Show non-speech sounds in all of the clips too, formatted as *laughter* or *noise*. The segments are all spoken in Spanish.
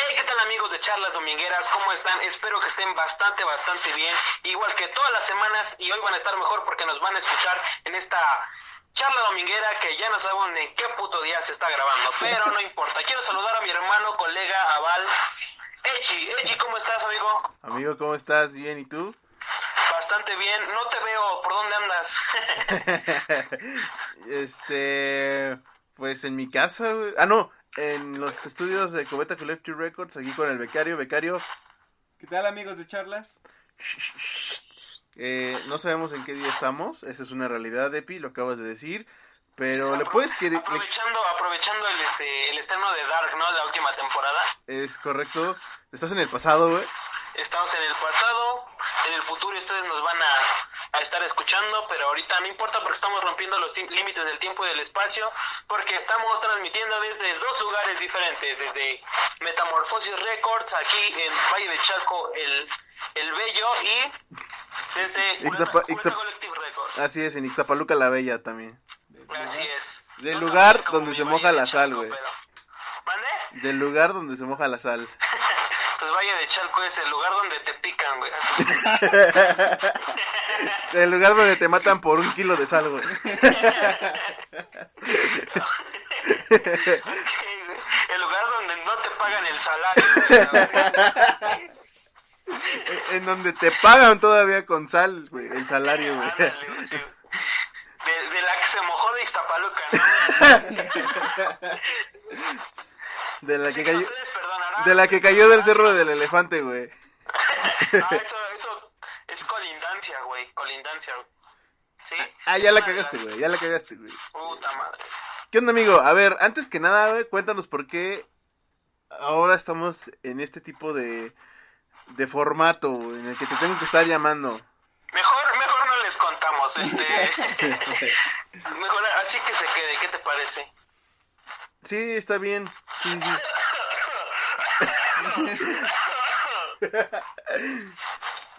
Hey, ¿qué tal amigos de Charlas Domingueras? ¿Cómo están? Espero que estén bastante, bastante bien. Igual que todas las semanas y hoy van a estar mejor porque nos van a escuchar en esta charla dominguera que ya no sabemos ni qué puto día se está grabando, pero no importa. Quiero saludar a mi hermano, colega, Aval, Echi. Echi, ¿cómo estás, amigo? Amigo, ¿cómo estás? Bien, ¿y tú? Bastante bien. No te veo. ¿Por dónde andas? *laughs* este, pues en mi casa, güey. Ah, no, en los estudios de Cubeta Collective Records, aquí con el becario. Becario, ¿Qué tal amigos de charlas? eh, no sabemos en qué día estamos, esa es una realidad, Epi, lo acabas de decir. Pero le puedes que... le- Aprovechando, aprovechando el, este, el estreno de Dark, ¿no? De la última temporada. es correcto, estás en el pasado, güey. Estamos en el pasado, en el futuro ustedes nos van a, a estar escuchando, pero ahorita no importa porque estamos rompiendo los límites del tiempo y del espacio, porque estamos transmitiendo desde dos lugares diferentes, desde Metamorfosis Records, aquí en Valle de Chalco, el, el Bello, y desde Ixtapa- Cubeta- Cubeta Ixtap- Collective Records. Así es, en Ixtapaluca la Bella también. Así es. Del No lugar donde se Valle moja de la sal, güey. pero- ¿Mande? Del lugar donde se moja la sal. *laughs* Pues Valle de Chalco es el lugar donde te pican, güey. Del *laughs* lugar donde te matan por un kilo de sal, güey. el lugar donde no te pagan el salario. güey. En donde te pagan todavía con sal, güey. El salario, güey. Ándale, güey, sí. De, de la que se mojó de Iztapaluca, ¿no? *laughs* De la que cayó. De la que cayó del cerro del elefante, güey. Ah, eso, eso es colindancia, güey. Colindancia, güey. Sí. Ah, es ya la cagaste, güey. Ya la cagaste, güey. Puta madre. ¿Qué onda, amigo? A ver, antes que nada, güey, cuéntanos por qué ahora estamos en este tipo de, de formato, güey, en el que te tengo que estar llamando. Mejor, mejor no les contamos, este. *laughs* mejor así que se quede, ¿qué te parece? Sí, está bien. Sí, sí. *laughs*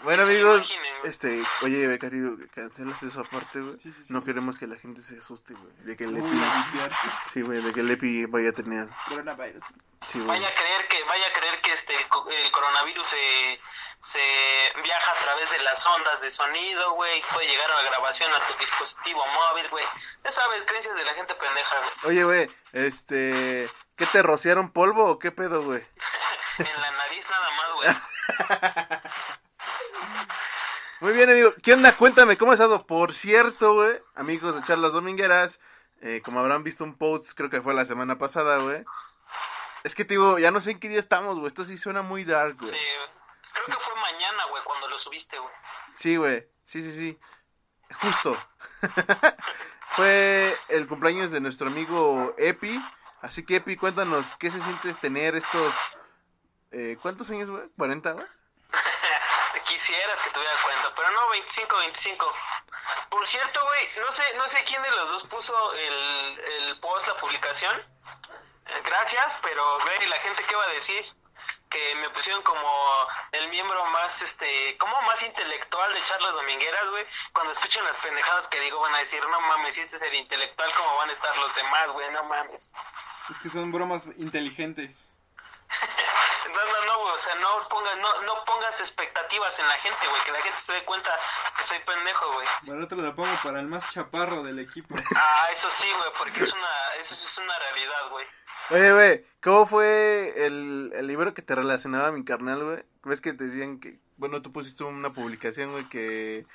Bueno, amigos, este, oye, becario, cancelas esa parte, güey. Sí, sí, sí. No queremos que la gente se asuste, güey, de que el Uy, sí, güey, de que el Epi vaya a tener, Coronavirus. sí. Vaya a creer que, vaya a creer que este co- el coronavirus se, se viaja a través de las ondas de sonido, güey, puede llegar a la grabación a tu dispositivo móvil, güey. Ya sabes, creencias de la gente pendeja, güey. Oye, güey, este, ¿qué te rociaron polvo o qué pedo, güey? *laughs* En la nariz nada más, güey. *laughs* Muy bien, amigo. ¿Qué onda? Cuéntame, ¿cómo has estado? Por cierto, güey, amigos de Charlas Domingueras, eh, como habrán visto un post, creo que fue la semana pasada, güey. Es que te digo, ya no sé en qué día estamos, güey. Esto sí suena muy dark, güey. Sí. Creo que fue mañana, güey, cuando lo subiste, güey. Sí, güey. Sí, sí, sí. Justo. *laughs* fue el cumpleaños de nuestro amigo Epi. Así que, Epi, cuéntanos, ¿qué se siente tener estos... eh, ¿Cuántos años, güey? ¿40, güey? *laughs* Quisieras que tuviera cuenta, pero no, 25, 25. Por cierto, güey, no sé, no sé quién de los dos puso el, el post, la publicación. Eh, Gracias, pero güey, la gente qué va a decir que me pusieron como el miembro más, este, como más intelectual de charlas domingueras, güey. Cuando escuchen las pendejadas que digo van a decir, no mames, si este es el intelectual, ¿cómo van a estar los demás, güey? No mames. Es que son bromas inteligentes. *laughs* No, no, no, güey, o sea, no pongas, no, no pongas expectativas en la gente, güey, que la gente se dé cuenta que soy pendejo, güey. Para otro lo pongo para el más chaparro del equipo. *laughs* Ah, eso sí, güey, porque es una, eso es una realidad, güey. Oye, güey, ¿cómo fue el, el libro que te relacionaba a mi carnal, güey? ¿Ves que te decían que, bueno, tú pusiste una publicación, güey, que,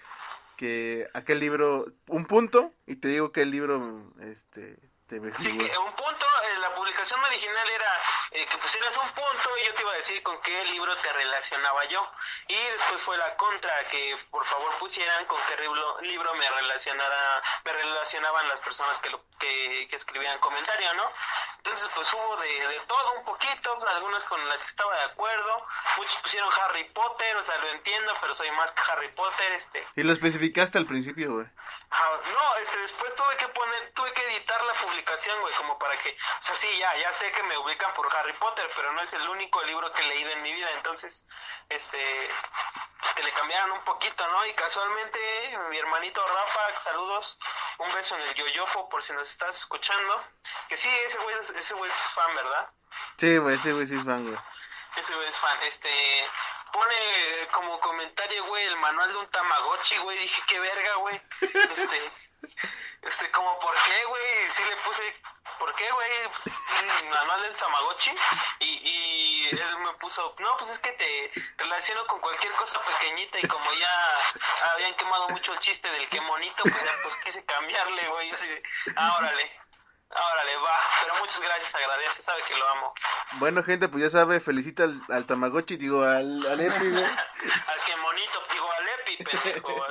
que aquel libro, un punto, y te digo que el libro, este, Te Sí, que un punto, eh, la publicación original era eh, que pusieras un punto y yo te iba a decir con qué libro te relacionaba yo. Y después fue la contra, que por favor pusieran con qué libro, libro me relacionara, me relacionaban las personas que, lo, que, que escribían comentario, ¿no? Entonces pues hubo de, de todo un poquito, algunas con las que estaba de acuerdo, muchos pusieron Harry Potter, o sea, lo entiendo, pero soy más que Harry Potter, este... Y lo especificaste al principio, güey. Ah, no, este, después tuve que poner, tuve que editar la publicación, güey, como para que, o sea, sí, ya, ya sé que me ubican por Harry Potter, pero no es el único libro que he leído en mi vida, entonces, este, pues que le cambiaron un poquito, ¿no? Y casualmente, mi hermanito Rafa, saludos, un beso en el yoyofo por si nos estás escuchando, que sí, ese güey, es- ese güey es fan, ¿verdad? Sí, güey, sí, güey, sí es fan, güey. Ese güey es fan, este, pone como comentario, güey, el manual de un Tamagotchi, güey, dije, qué verga, güey, este, *laughs* este, como, ¿por qué, güey? Sí le puse, ¿por qué, güey? Manual del Tamagotchi, y, y él me puso, no, pues es que te relaciono con cualquier cosa pequeñita, y como ya habían quemado mucho el chiste del que monito, pues ya, pues quise cambiarle, güey, así de, ah, órale, órale, va, pero muchas gracias, agradece, sabe que lo amo. Bueno, gente, pues ya sabe, felicita al, al Tamagotchi, digo, al, al Epi, güey. *laughs* Al que monito, digo, al Epi, pendejo.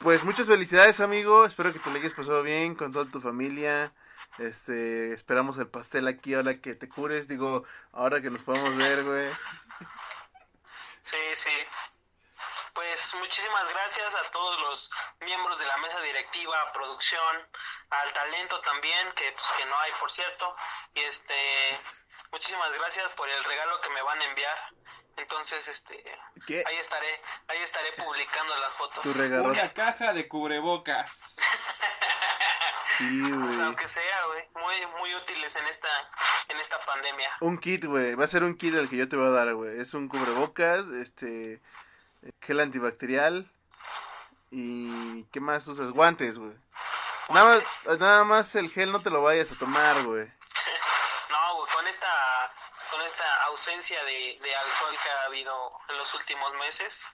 Pues muchas felicidades, amigo. Espero que te lo hayas pasado bien con toda tu familia. Este, esperamos el pastel aquí ahora que te cures. Digo, ahora que nos podamos ver, güey. Sí, sí. Pues muchísimas gracias a todos los miembros de la mesa directiva, producción, al talento también, que pues que no hay, por cierto. Y este, muchísimas gracias por el regalo que me van a enviar. Entonces, este, ¿Qué? ahí estaré, ahí estaré publicando las fotos. Tu regalo. Una caja de cubrebocas. *laughs* Sí, Pues, güey. aunque sea, güey, muy, muy útiles en esta, en esta pandemia. Un kit, güey. Va a ser un kit el que yo te voy a dar, güey. Es un cubrebocas, este, gel antibacterial y ¿qué más usas? Guantes, güey. Nada más, nada más el gel no te lo vayas a tomar, güey. *laughs* No, güey, con esta, con esta ausencia de, de alcohol que ha habido en los últimos meses,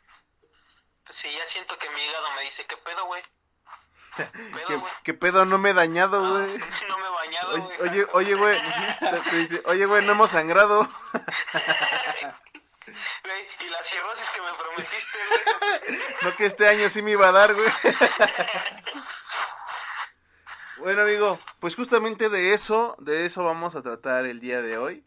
pues sí, ya siento que mi hígado me dice, ¿qué pedo, güey? *laughs* ¿Qué, Pedo, qué pedo? No me he dañado, güey. *laughs* no me he bañado, Oye, güey. oye, oye, güey. Oye, güey, no hemos sangrado. Güey, y la cirrosis que me prometiste, güey. *laughs* No que este año sí me iba a dar, güey. Bueno, amigo, pues justamente de eso, de eso vamos a tratar el día de hoy.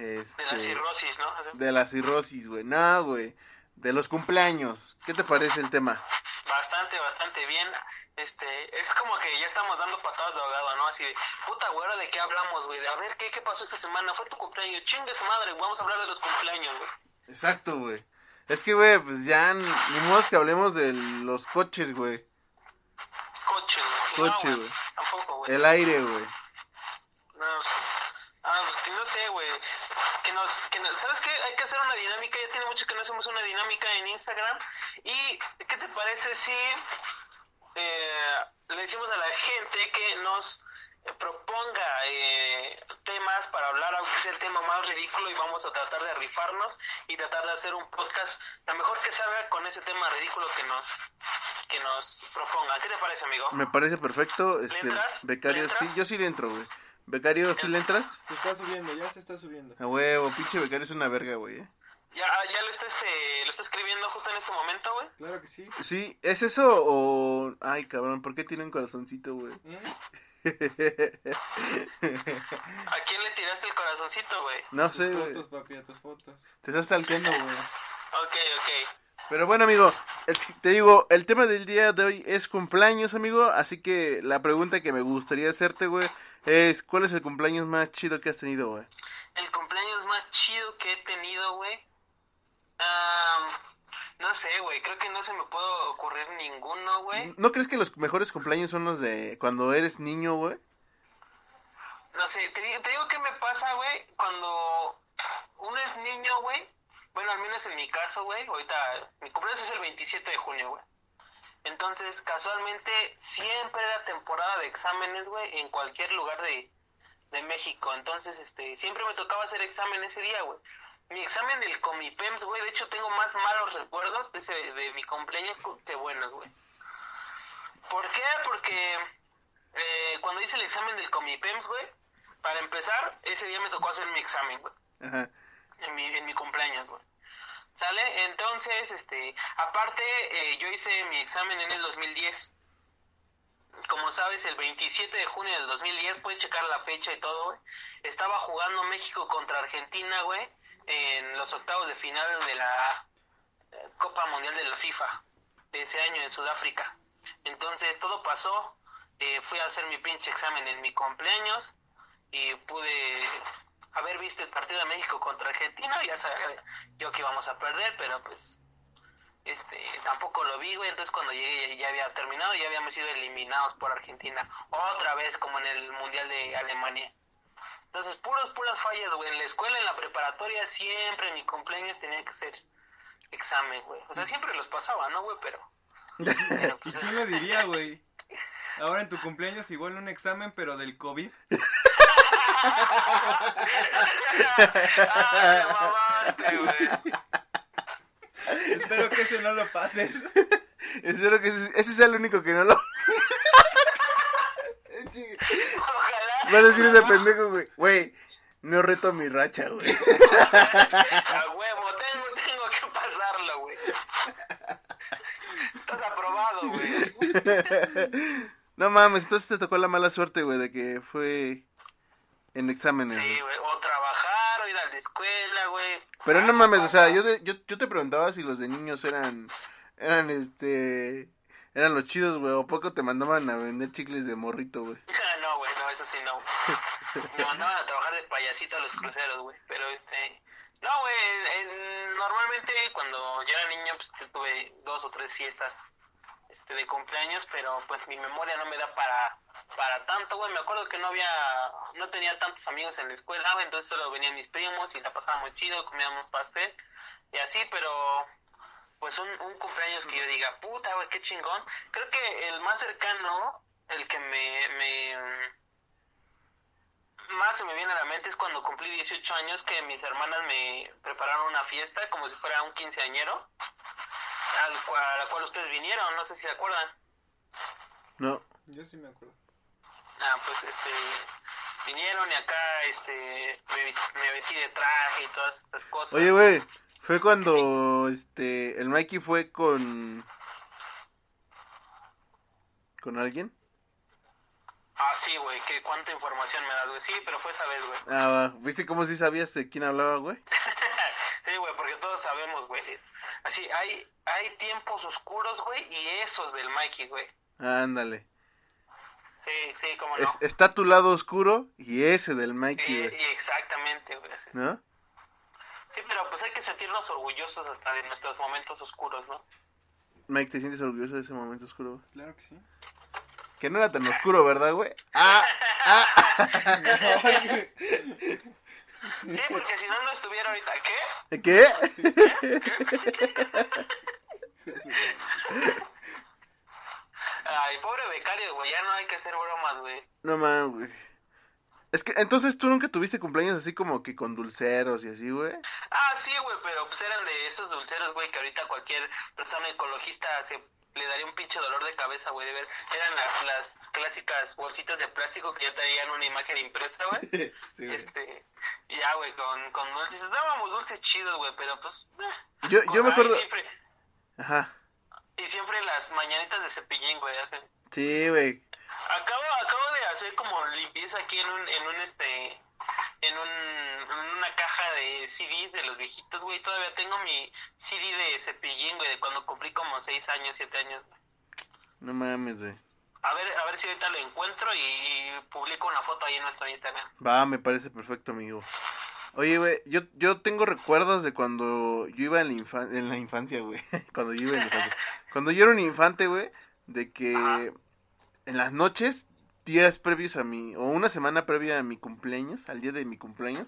Este, De la cirrosis, ¿no? De la cirrosis, güey. No, güey. De los cumpleaños. ¿Qué te parece el tema? Bastante, bastante bien. Este, es como que ya estamos dando patadas de ahogado, ¿no? Así de, puta güera, ¿de qué hablamos, güey? De a ver, ¿qué, ¿qué pasó esta semana? Fue tu cumpleaños. Chingue su madre, vamos a hablar de los cumpleaños, güey. Exacto, güey. Es que, güey, pues ya ni modo que hablemos de los coches, güey. Coche, güey. Coche, no, güey. Tampoco, güey. El aire, güey. No, pues, ah, pues que no sé, güey. Nos, que nos- ¿Sabes qué? Hay que hacer una dinámica. Ya tiene mucho que no hacemos una dinámica en Instagram. ¿Y qué te parece si eh, le decimos a la gente que nos proponga eh, temas para hablar, aunque sea el tema más ridículo, y vamos a tratar de rifarnos y tratar de hacer un podcast lo mejor que salga con ese tema ridículo que nos que nos propongan. ¿Qué te parece, amigo? Me parece perfecto. Este, entras? becario, ¿Le sí, yo sí le entro, güey. Becario, ¿sí le entras? Se está subiendo, ya se está subiendo. A huevo, pinche becario es una verga, güey. ¿eh? Ya, ya lo está este, lo está escribiendo justo en este momento, güey. Claro que sí. Sí, ¿es eso o...? Ay, cabrón, ¿por qué tiene un corazoncito, güey? ¿Mm? *laughs* ¿A quién le tiraste el corazoncito, güey? No Tus sé, güey. fotos, papi, a tus fotos. Te estás salteando, güey. Ok, ok. Pero bueno, amigo, el- te digo, el tema del día de hoy es cumpleaños, amigo. Así que la pregunta que me gustaría hacerte, güey, es: ¿cuál es el cumpleaños más chido que has tenido, güey? El cumpleaños más chido que he tenido, güey. Am, no sé, güey. Creo que no se me puede ocurrir ninguno, güey. ¿No crees que los mejores cumpleaños son los de cuando eres niño, güey? No sé, te digo, te digo qué me pasa, güey. Cuando uno es niño, güey. Bueno, al menos en mi caso, güey. Ahorita, mi cumpleaños es el 27 de junio, güey. Entonces, casualmente, siempre era temporada de exámenes, güey, en cualquier lugar de, de México. Entonces, este, siempre me tocaba hacer examen ese día, güey. Mi examen del Comipems, güey, de hecho tengo más malos recuerdos de, ese- de mi cumpleaños que buenos, güey. ¿Por qué? Porque eh, cuando hice el examen del Comipems, güey, para empezar, ese día me tocó hacer mi examen, güey, Ajá. en mi, en mi cumpleaños, güey. ¿Sale? Entonces, este, aparte, eh, yo hice mi examen en el 2010. Como sabes, el 27 de junio del 2010, puedes checar la fecha y todo, güey. Estaba jugando México contra Argentina, güey, en los octavos de final de la eh, Copa Mundial de la FIFA de ese año en Sudáfrica. Entonces, todo pasó. eh, fui a hacer mi pinche examen en mi cumpleaños y pude haber visto el partido de México contra Argentina. Ya sabía yo que íbamos a perder, pero pues este tampoco lo vi, güey. Entonces cuando llegué ya, había terminado, ya habíamos sido eliminados por Argentina. Otra vez como en el Mundial de Alemania. Entonces, puros, puras fallas, güey. En la escuela, en la preparatoria, siempre en mi cumpleaños tenía que hacer examen, güey. O sea, siempre los pasaba, ¿no, güey? Pero... *laughs* pero, ¿Y pues, lo diría, güey? *laughs* Ahora en tu cumpleaños igual un examen, pero del COVID. *laughs* Ay, me mamaste, güey. Espero que ese no lo pases. Espero que ese, ese sea el único que no lo... *laughs* Ojalá. Va a decir ese pendejo, güey. Güey, no reto mi racha, güey. A huevo, tengo, tengo que pasarlo, güey. Estás aprobado, güey. *laughs* No mames, entonces te tocó la mala suerte, güey, de que fue en exámenes. Sí, güey. O trabajar, o ir a la escuela, güey. Pero no mames, o sea, yo, de- yo, yo te preguntaba si los de niños eran, eran este, eran los chidos, güey, o poco te mandaban a vender chicles de morrito, güey. *laughs* no, güey, no, eso sí no. Me mandaban a trabajar de payasito a los cruceros, güey. Pero este. No, güey, en- normalmente cuando yo era niño, pues tuve dos o tres fiestas este, de cumpleaños, pero pues mi memoria no me da para para tanto, güey. Me acuerdo que no había, no tenía tantos amigos en la escuela, entonces solo venían mis primos y la pasábamos chido, comíamos pastel y así, pero pues un, un cumpleaños que yo diga, puta, güey, qué chingón. Creo que el más cercano, el que me, me más se me viene a la mente es cuando cumplí 18 años que mis hermanas me prepararon una fiesta como si fuera un quinceañero, al a la cual ustedes vinieron, no sé si se acuerdan. No. Yo sí me acuerdo. Ah, pues este vinieron y acá este me, vestí de traje y todas estas cosas. Oye, güey, fue cuando, este, el Mikey fue con, con alguien. Ah, sí, güey, que cuánta información me das, güey. Sí, pero fue esa vez, güey. Ah, va. ¿viste cómo sí sabías de quién hablaba, güey? *laughs* sí, güey, porque todos sabemos, güey. Así, hay, hay tiempos oscuros, güey, y esos del Mikey, güey. Ándale. Sí, sí, cómo no. Es- está tu lado oscuro y ese del Mikey, güey. exactamente, güey. Sí. ¿No? Sí, pero pues hay que sentirnos orgullosos hasta de nuestros momentos oscuros, ¿no? Mike, ¿te sientes orgulloso de ese momento oscuro? güey? Claro que sí. Que no era tan oscuro, ¿verdad, güey? Ah, *laughs* Sí, porque si no, no estuviera ahorita. ¿Qué? ¿qué? Ay, pobre becario, güey. Ya no hay que hacer bromas, güey. No mames, güey. Es que, entonces tú nunca tuviste cumpleaños así como que con dulceros y así, güey. Ah, sí, güey, pero pues eran de esos dulceros, güey, que ahorita cualquier persona ecologista se le daría un pinche dolor de cabeza, güey, de ver. Eran las, las clásicas bolsitas de plástico que ya traían una imagen impresa, güey. *laughs* Sí, güey. Este, y ya, güey, con, con dulces. Dábamos dulces chidos, güey, pero pues... eh. Yo, yo me acuerdo... siempre, Ajá. y siempre las mañanitas de cepillín, güey, hacen... Sí, güey. Acabo, acabo de hacer como limpieza aquí en un, en un este, en un, en una caja de CDs de los viejitos, güey. Todavía tengo mi CD de cepillín, güey, de cuando cumplí como 6 años, 7 años. güey. No mames, güey. A ver, a ver si ahorita lo encuentro y, y publico una foto ahí en nuestro Instagram. Va, me parece perfecto, amigo. Oye, güey, yo, yo tengo recuerdos de cuando yo iba en la, infan- en la infancia, güey. *laughs* cuando yo iba en la infancia. Cuando yo era un infante, güey, de que Ajá. en las noches, días previos a mi, o una semana previa a mi cumpleaños, al día de mi cumpleaños,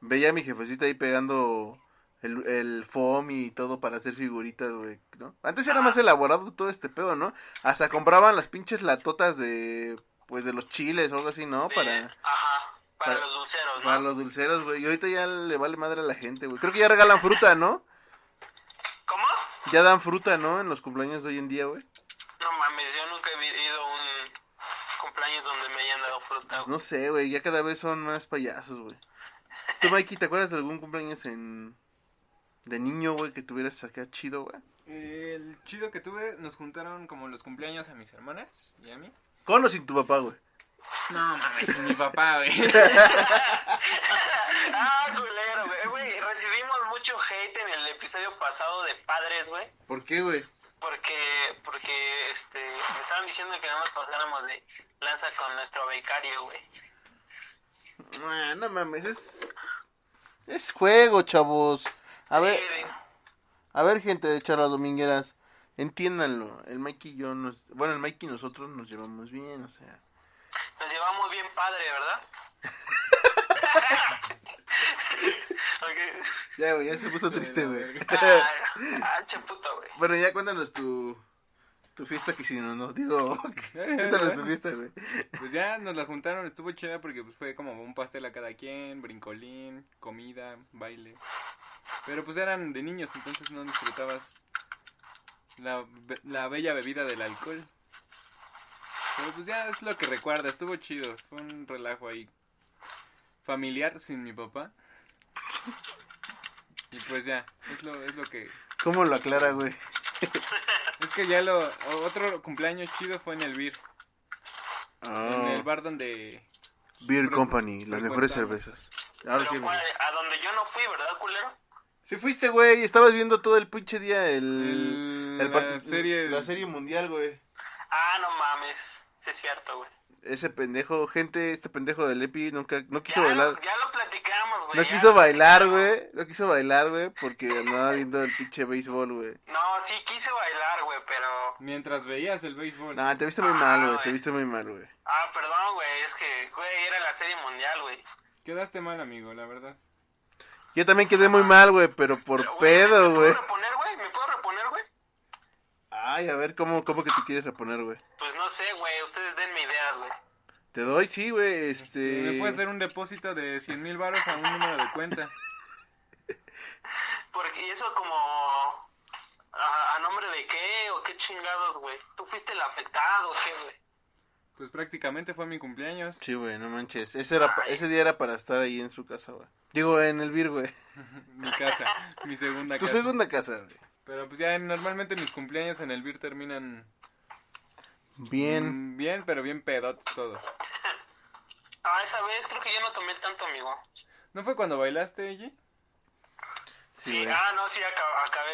veía a mi jefecita ahí pegando el, el foam y todo para hacer figuritas, güey, ¿no? Antes era más elaborado todo este pedo, ¿no? Hasta compraban las pinches latotas de, pues, de los chiles o algo así, ¿no? Para... Ajá, para, para- los dulceros, ¿no? Para los dulceros, güey. Y ahorita ya le vale madre a la gente, güey. Creo que ya regalan fruta, ¿no? ¿Cómo? Ya dan fruta, ¿no? En los cumpleaños de hoy en día, güey. No mames, yo nunca he ido cumpleaños donde me hayan dado fruta, güey. No sé, güey, ya cada vez son más payasos, güey. Tú, *laughs* Mikey, ¿te acuerdas de algún cumpleaños en... de niño, güey, que tuvieras acá chido, güey? El chido que tuve, nos juntaron como los cumpleaños a mis hermanas y a mí. Con o sin tu papá, güey. No mames, mi papá, güey. *laughs* ah, culero, güey. Güey, recibimos mucho hate en el episodio pasado de padres, güey. ¿Por qué, güey? Porque, porque, este, me estaban diciendo que no nos pasáramos de lanza con nuestro becario, güey. Ah, no mames, es... Es juego, chavos. A Sí, ver, de- a ver, gente de charlas domingueras, entiéndanlo. El Mikey y yo, nos... bueno, el Mikey y nosotros nos llevamos bien, o sea... Nos llevamos bien padre, ¿verdad? *laughs* Ya, güey, ya se puso triste, güey. Ah, ah, che puto, güey. bueno, ya cuéntanos tu... Tu fiesta que hicieron, ¿no? Digo, *laughs* cuéntanos tu fiesta, güey. Pues ya nos la juntaron, estuvo chida porque pues fue como un pastel a cada quien, brincolín, comida, baile. Pero pues eran de niños, entonces no disfrutabas la, la bella bebida del alcohol. Pero pues ya es lo que recuerda, estuvo chido, fue un relajo ahí familiar sin mi papá. Y pues ya, es lo, es lo que... ¿Cómo lo aclara, güey? *laughs* Es que ya lo... Otro cumpleaños chido fue en el BIR, en Ah, el bar donde... Beer Company, las mejores cervezas. Ahora Pero sí, güey. fue a donde yo no fui, ¿verdad, culero? Sí fuiste, güey, estabas viendo todo el pinche día el... El- el la part- serie- La serie mundial, güey. Ah, no mames. Sí es cierto, güey. Ese pendejo, gente, este pendejo del Epi nunca, no quiso Ya, bailar. lo, ya lo platicamos, güey. No quiso bailar, güey. No quiso bailar, güey, porque andaba viendo el pinche béisbol, güey. No, sí quise bailar, güey, pero... Mientras veías el béisbol. No, te viste muy Ah, mal, güey. Te viste muy mal, güey. Ah, perdón, güey, es que, güey, era la serie mundial, güey. Quedaste mal, amigo, la verdad. Yo también quedé muy mal, güey, pero por Pero, pedo, ¿me güey. puedo reponer, güey? ¿Me puedo reponer, güey? Ay, a ver, ¿cómo, cómo que te quieres reponer, güey? Pues no sé, güey, ustedes denme ideas, güey. Te doy, sí, güey, este... Me puedes hacer un depósito de 100 mil baros a un número de cuenta. *laughs* Porque ¿y eso como... ¿A, a nombre de qué o qué chingados, güey? ¿Tú fuiste el afectado o qué, güey? Pues prácticamente fue mi cumpleaños. Sí, güey, no manches. Ese, era, pa- ese día era para estar ahí en su casa, güey. Digo, en el Vir, güey. *laughs* Mi casa, mi segunda Tu casa. segunda casa, güey. Pero pues ya normalmente mis cumpleaños en el BIR terminan Bien. mm, bien, pero bien pedotes todos. Ah, esa vez creo que yo no tomé tanto, amigo. ¿No fue cuando bailaste, Eji? Sí, Sí, ah, no, sí, aca- acabé,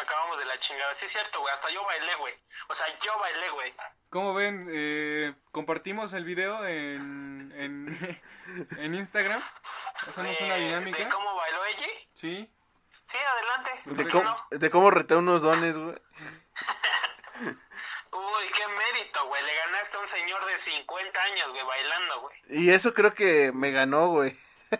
acabamos de la chingada. Sí, es cierto, güey, hasta yo bailé, güey. O sea, yo bailé, güey. ¿Cómo ven? Eh, compartimos el video en, en, *laughs* en Instagram. Hacemos De- una ¿De dinámica. cómo bailó ella? Sí. Sí, adelante. De ¿Por qué cómo, no? de cómo reté unos dones, güey. *laughs* Uy, qué mérito, güey. Le ganaste a un señor de 50 años, güey, bailando, güey. Y eso creo que me ganó, güey. *laughs* Me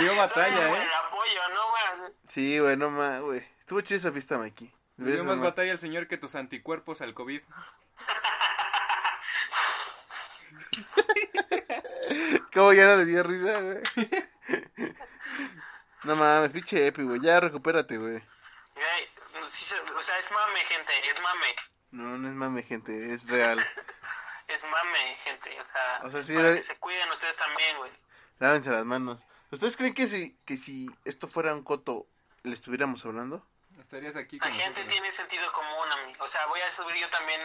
dio batalla, ¿eh? buen apoyo, ¿no, güey? Sí, güey, no más, güey. Estuvo chida esa fiesta, Mikey. Le dio ¿Ves, más batalla al señor que tus anticuerpos al COVID. *laughs* ¿Cómo ya no le dio risa, güey? No mames, pinche Epi, güey. Ya recupérate, güey. Sí o sea, es mame, gente, es mame. No, no es mame, gente, es real. *laughs* Es mame, gente, o sea, O sea, sí, para que se cuiden ustedes también, güey. Lávense las manos. ¿Ustedes creen que si, que si esto fuera un coto, le estuviéramos hablando? Estarías aquí La gente nosotros. tiene sentido común, amigo. O sea, voy a subir yo también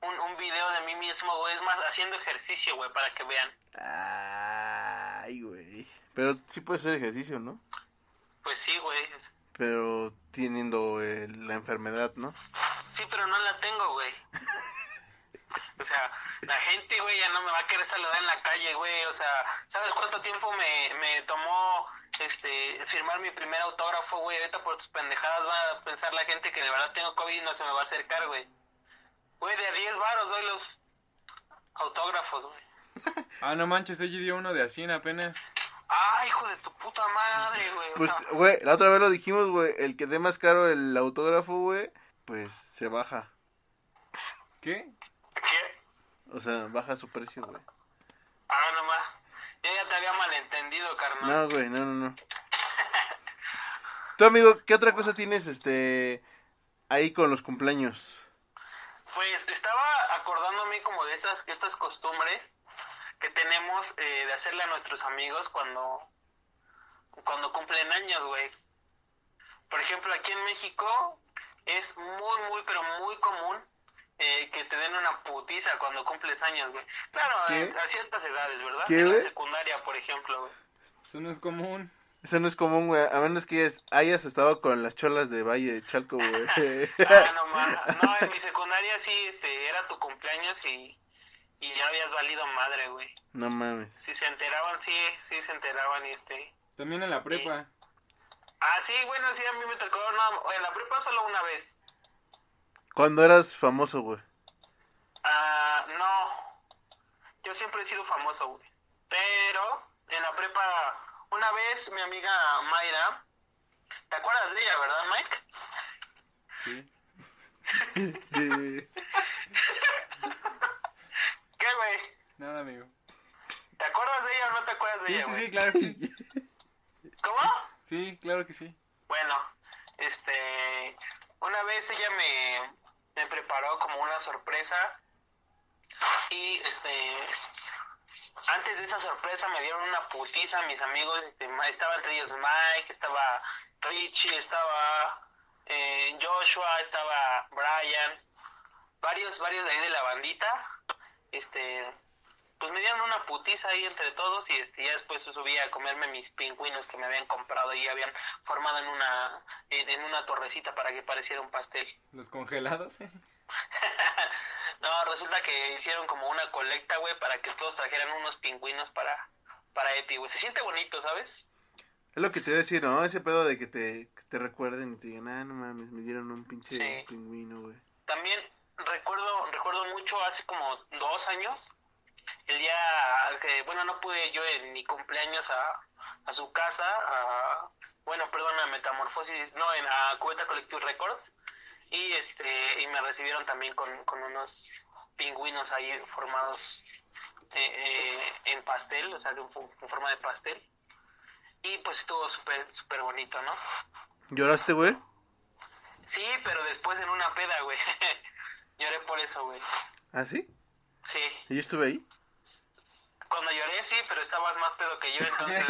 un, un video de mí mismo, güey. Es más, haciendo ejercicio, güey, para que vean. Ay, güey. Pero sí puede ser ejercicio, ¿no? Pues sí, güey. Pero teniendo eh, la enfermedad, ¿no? Sí, pero no la tengo, güey. *laughs* O sea, la gente, güey, ya no me va a querer saludar en la calle, güey. O sea, ¿sabes cuánto tiempo me, me tomó este firmar mi primer autógrafo, güey? Ahorita por tus pendejadas va a pensar la gente que de verdad tengo COVID y no se me va a acercar, güey. Güey, de a 10 varos doy los autógrafos, güey. *laughs* Ah, no manches, Eji dio uno de a 100 apenas. ¡Ay, hijo de tu puta madre, güey! Pues, güey, la otra vez lo dijimos, güey. El que dé más caro el autógrafo, güey, pues se baja. ¿Qué? ¿qué? O sea, baja su precio, güey. Ah, nomás. Yo ya te había malentendido, carnal. No, güey, no, no, no. Tú, amigo, ¿qué otra cosa tienes, este, ahí con los cumpleaños? Pues estaba acordándome como de estas, estas costumbres que tenemos eh, de hacerle a nuestros amigos cuando, cuando cumplen años, güey. Por ejemplo, aquí en México es muy, muy, pero muy común eh, que te den una putiza cuando cumples años, güey. Claro, ¿Qué? eh, a ciertas edades, ¿verdad? ¿Qué, en la secundaria, por ejemplo, güey. Eso no es común. Eso no es común, güey. A menos que hayas- estado con las cholas de Valle de Chalco, güey. *laughs* Ah, no, no, en mi secundaria sí, este, era tu cumpleaños y, y ya habías valido madre, güey. no mames. Si se enteraban, sí, sí se enteraban y este... También en la prepa. Ah, sí, bueno, sí, a mí me tocó no, en la prepa solo una vez. Cuando eras famoso, güey. Ah, no, yo siempre he sido famoso, güey. Pero en la prepa, una vez mi amiga Mayra, ¿te acuerdas de ella, verdad, Mike? Sí. *laughs* *laughs* ¿Qué, güey? Nada, amigo. ¿Te acuerdas de ella o no te acuerdas de Sí, ella, sí, sí, claro que sí. *laughs* ¿Cómo? Sí, claro que sí. Bueno, este, una vez ella me, me preparó como una sorpresa y este, antes de esa sorpresa me dieron una putiza mis amigos, este, estaba entre ellos Mike, estaba Richie, estaba eh, Joshua, estaba Brian, varios, varios de ahí de la bandita, este, pues me dieron una putiza ahí entre todos y este ya después subí a comerme mis pingüinos que me habían comprado y habían formado en una en, en una torrecita para que pareciera un pastel. *laughs* Los congelados. *laughs* no, resulta que hicieron como una colecta, güey, para que todos trajeran unos pingüinos para para Epi, güey. Se siente bonito, ¿sabes? Es lo que te iba a decir, ¿no? Ese pedo de que te, que te recuerden y te digan, ah, no mames, me dieron un pinche Sí. pingüino, güey. También recuerdo recuerdo mucho hace como dos años el día que bueno no pude yo en mi cumpleaños a, a su casa a, bueno perdón a Metamorfosis no en a Cubeta Collective Records y este y me recibieron también con, con unos pingüinos ahí formados eh, eh, en pastel o sea de un en forma de pastel y pues estuvo súper súper bonito no ¿Lloraste, güey? sí pero después en una peda güey *laughs* lloré por eso güey ¿Ah, sí? sí ¿Y yo estuve ahí? Cuando lloré, sí, pero estabas más pedo que yo, *laughs* entonces...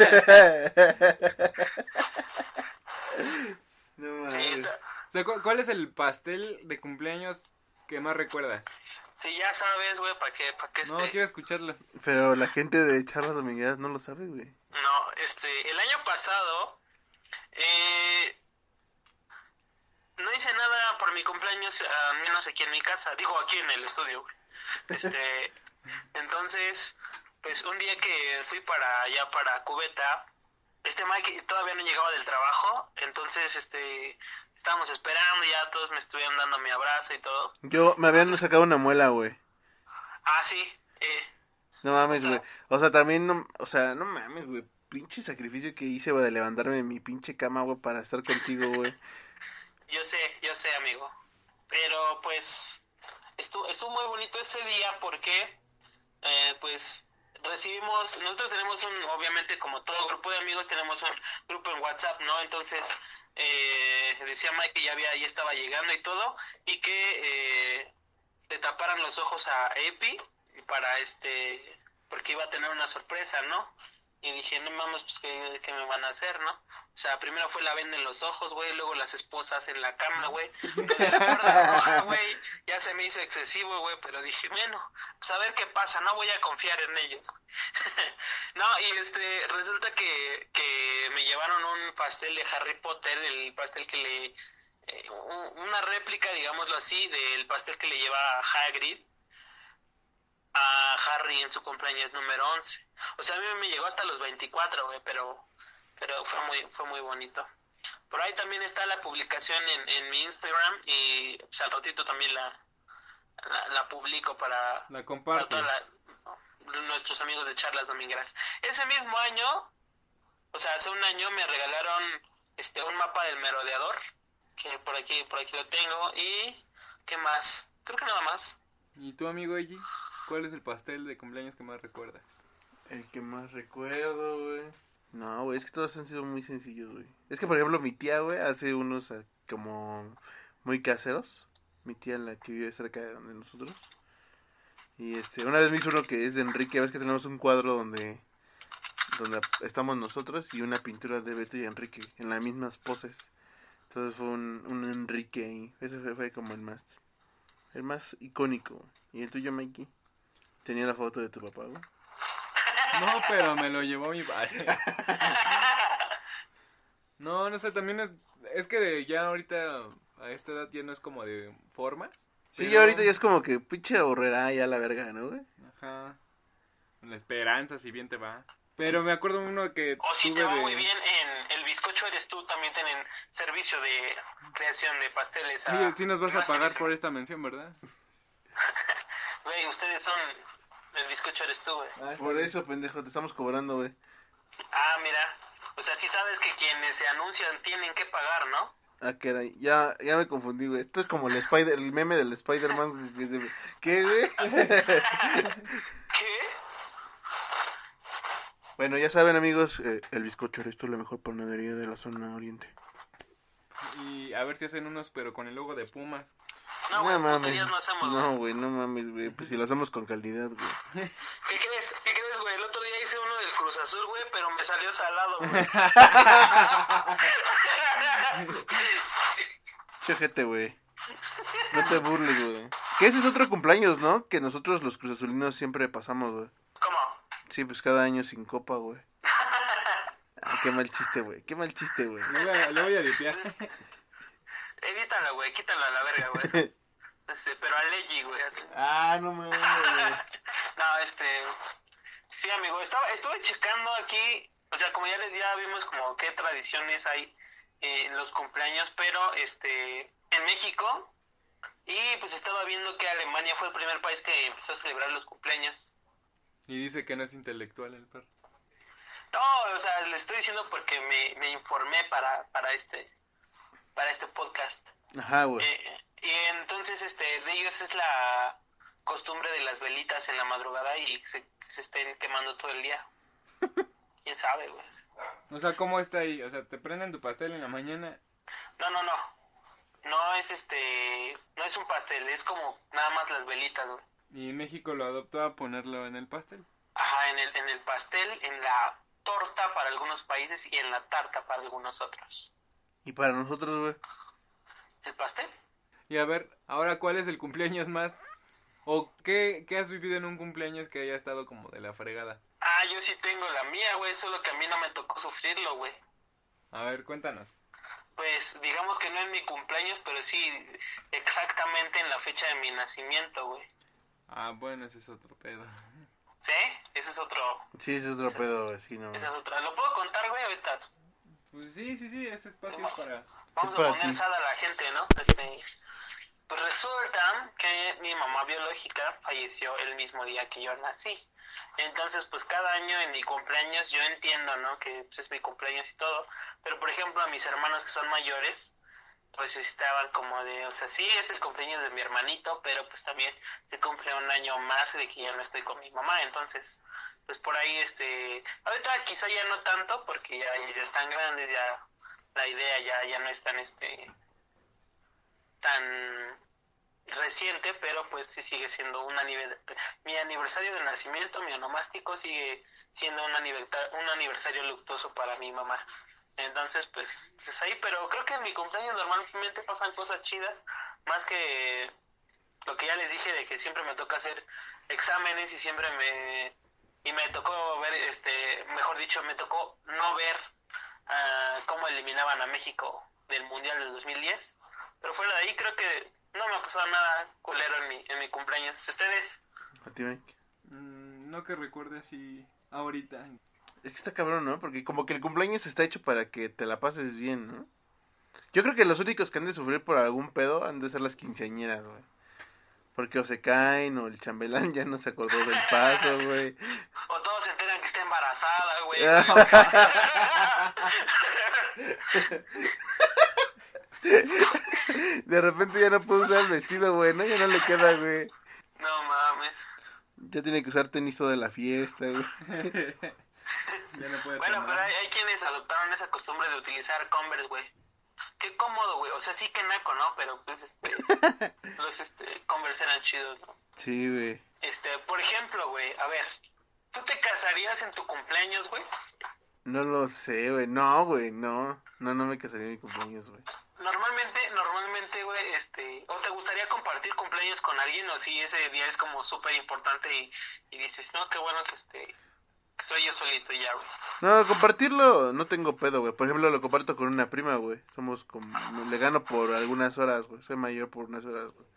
no sí, mames. está- O sea, ¿cu- ¿cuál es el pastel de cumpleaños que más recuerdas? sí, ya sabes, güey, para qué, para qué este... No, quiero escucharlo. Pero la gente de Charlas Domingueras no lo sabe, güey. No, este, el año pasado, eh, no hice nada por mi cumpleaños, al menos aquí en mi casa, digo aquí en el estudio. *laughs* Este, entonces, pues un día que fui para allá, para Cubeta, este Mike todavía no llegaba del trabajo, entonces, este, estábamos esperando, ya todos me estuvieron dando mi abrazo y todo. Yo, me habían sacado una muela, güey. Ah, sí, eh, No mames, güey. O sea, también, no, o sea, no mames, güey. Pinche sacrificio que hice, güey, de levantarme de mi pinche cama, güey, para estar contigo, güey. *laughs* Yo sé, yo sé, amigo. Pero pues estuvo, estuvo muy bonito ese día porque eh, pues recibimos, nosotros tenemos un, obviamente como todo grupo de amigos tenemos un grupo en WhatsApp, ¿no? Entonces eh, decía Mike que ya había, ya estaba llegando y todo y que eh, le taparan los ojos a Epi para este, porque iba a tener una sorpresa, ¿no? Y dije, no mames, pues ¿qué, qué me van a hacer, ¿no? O sea, primero fue la venda en los ojos, güey, luego las esposas en la cama, güey. Roja, *laughs* güey, ya se me hizo excesivo, güey, pero dije, bueno, pues a ver qué pasa, no voy a confiar en ellos. *laughs* no, y este, resulta que, que me llevaron un pastel de Harry Potter, el pastel que le... eh, un- una réplica, digámoslo así, del pastel que le lleva Hagrid a Harry en su cumpleaños número 11. O sea, a mí me llegó hasta los 24, güey, pero, pero fue muy, fue muy bonito. Por ahí también está la publicación en, en mi Instagram y pues, al ratito también la, la, la publico para, La para la- nuestros amigos de charlas domingueras. Ese mismo año, o sea, hace un año me regalaron este un mapa del merodeador, que por aquí, por aquí lo tengo, y ¿qué más? Creo que nada más. ¿Y tu amigo Eiji? ¿Cuál es el pastel de cumpleaños que más recuerdas? El que más recuerdo, güey. No, güey, es que todos han sido muy sencillos, güey. Es que, por ejemplo, mi tía, güey, hace unos eh, como muy caseros. Mi tía, la que vive cerca de donde nosotros. Y este, una vez me hizo uno que es de Enrique, ves que tenemos un cuadro donde donde estamos nosotros y una pintura de Beto y Enrique en las mismas poses. Entonces fue un, Enrique ahí. Ese fue, fue como el más el más icónico. ¿Y el tuyo, Mikey? Tenía la foto de tu papá, güey. No, pero me lo llevó mi padre. No, no sé, también es, es que ya ahorita a esta edad ya no es como de formas. Sí, pero- ya ahorita ya es como que pinche ahorrera ya la verga, ¿no, güey? Ajá. La esperanza, si bien te va. Pero me acuerdo uno que O si te tuve va de- muy bien en El Bizcocho Eres Tú, también tienen servicio de creación de pasteles. a Sí, sí nos vas a pagar por esta mención, ¿verdad? *laughs* Güey, ustedes son El Bizcocho Eres Tú, güey. Por eso, pendejo, te estamos cobrando, güey. Ah, mira. O sea, sí sabes que quienes se anuncian tienen que pagar, ¿no? Ah, caray, ya, ya me confundí, güey. Esto es como el Spider, el meme del Spider-Man. güey, ¿Qué, güey? *laughs* ¿Qué? bueno, ya saben, amigos, eh, el bizcocho eres tú la mejor panadería de la zona oriente. Y a ver si hacen unos, pero con el logo de Pumas. No, güey, no hacemos, güey. No, güey, no mames, güey. Pues si lo hacemos con calidad, güey. ¿Qué crees? ¿Qué crees, güey? El otro día hice uno del Cruz Azul, güey, pero me salió salado, güey. *laughs* Chéjete, güey. No te burles, güey. Que ese es otro cumpleaños, ¿no? Que nosotros los cruzazulinos siempre pasamos, güey. ¿Cómo? Sí, pues cada año sin copa, güey. Ah, qué mal chiste, güey. Qué mal chiste, güey. Le voy a, le voy a limpiar. Edítalo, güey, quítalo a la verga, güey. *laughs* Este, pero a Leggy, güey, así. Ah, no mames, güey. *laughs* No, este... Sí, amigo, estaba, estuve checando aquí, o sea, como ya les ya vimos como qué tradiciones hay eh, en los cumpleaños, pero este en México y pues estaba viendo que Alemania fue el primer país que empezó a celebrar los cumpleaños. Y dice que no es intelectual el perro. No, o sea, le estoy diciendo porque me, me informé para, para este para este podcast. Ajá, güey. Eh, y entonces este de ellos es la costumbre de las velitas en la madrugada y se, se estén quemando todo el día. *laughs* ¿Quién sabe, güey? O sea, ¿cómo está ahí? O sea, te prenden tu pastel en la mañana. No, no, no. No es este, no es un pastel, es como nada más las velitas, güey. Y México lo adoptó a ponerlo en el pastel. Ajá, en el, en el pastel, en la torta para algunos países y en la tarta para algunos otros. Y para nosotros, güey. ¿El pastel? Y a ver, ahora, ¿cuál es el cumpleaños más? ¿O qué, qué has vivido en un cumpleaños que haya estado como de la fregada? Ah, yo sí tengo la mía, güey, solo que a mí no me tocó sufrirlo, güey. A ver, cuéntanos. Pues digamos que no en mi cumpleaños, pero sí exactamente en la fecha de mi nacimiento, güey. Ah, bueno, ese es otro pedo. ¿Sí? Ese es otro, Sí, ese es otro pedo, güey. Sí, no. esa es otra. ¿Lo puedo contar, güey, ahorita? Pues sí, sí, sí, este espacio es para... Vamos Es a poner ti. a la gente, ¿no? Este, pues resulta que mi mamá biológica falleció el mismo día que yo nací. Entonces, pues cada año en mi cumpleaños yo entiendo, ¿no? Que pues, es mi cumpleaños y todo. Pero, por ejemplo, a mis hermanos que son mayores, pues estaban como de, o sea, sí, es el cumpleaños de mi hermanito, pero pues también se cumple un año más de que ya no estoy con mi mamá. Entonces, pues por ahí, este, ahorita quizá ya no tanto, porque ya, ya están grandes, ya la idea ya, ya no es tan, este, tan reciente, pero pues sí sigue siendo un aniversario, mi aniversario de nacimiento, mi onomástico sigue siendo un, aniversa- un aniversario luctuoso para mi mamá. Entonces, pues, pues es ahí, pero creo que en mi cumpleaños normalmente pasan cosas chidas, más que lo que ya les dije de que siempre me toca hacer exámenes y siempre me y me tocó ver este mejor dicho me tocó no ver ah, cómo eliminaban a México del mundial del 2010 pero fuera de ahí creo que no me ha pasado nada culero en mi en mi cumpleaños ustedes A ti, Mike. Mm, no que recuerde así ahorita. Es que está cabrón, ¿no? Porque como que el cumpleaños está hecho para que te la pases bien, ¿no? Yo creo que los únicos que han de sufrir por algún pedo han de ser las quinceañeras, güey. Porque o se caen o el chambelán *laughs* ya no se acordó del paso, güey. o todos se enteran que está embarazada güey *laughs* De repente ya no puede usar el vestido, güey, ¿no? Ya no le queda, güey. no mames Ya tiene que usar tenis toda la fiesta, güey. *laughs* Ya no puede Bueno, tomar. pero hay, hay quienes adoptaron esa costumbre de utilizar Converse, güey. Qué cómodo, güey. O sea, sí que naco, ¿no? Pero pues este. *laughs* los este, Converse eran chidos, ¿no? Sí, güey. Este, por ejemplo, güey, a ver, ¿tú te casarías en tu cumpleaños, güey? No lo sé, güey. No, güey, no. No, no me casaría en mi cumpleaños, güey. Normalmente, normalmente, güey, este, o te gustaría compartir cumpleaños con alguien, o si ese día es como súper importante y, y dices, no, qué bueno que este, soy yo solito y ya, güey. No, compartirlo no tengo pedo, güey. Por ejemplo, lo comparto con una prima, güey. Somos como... Le gano por algunas horas, güey. Soy mayor por unas horas, güey.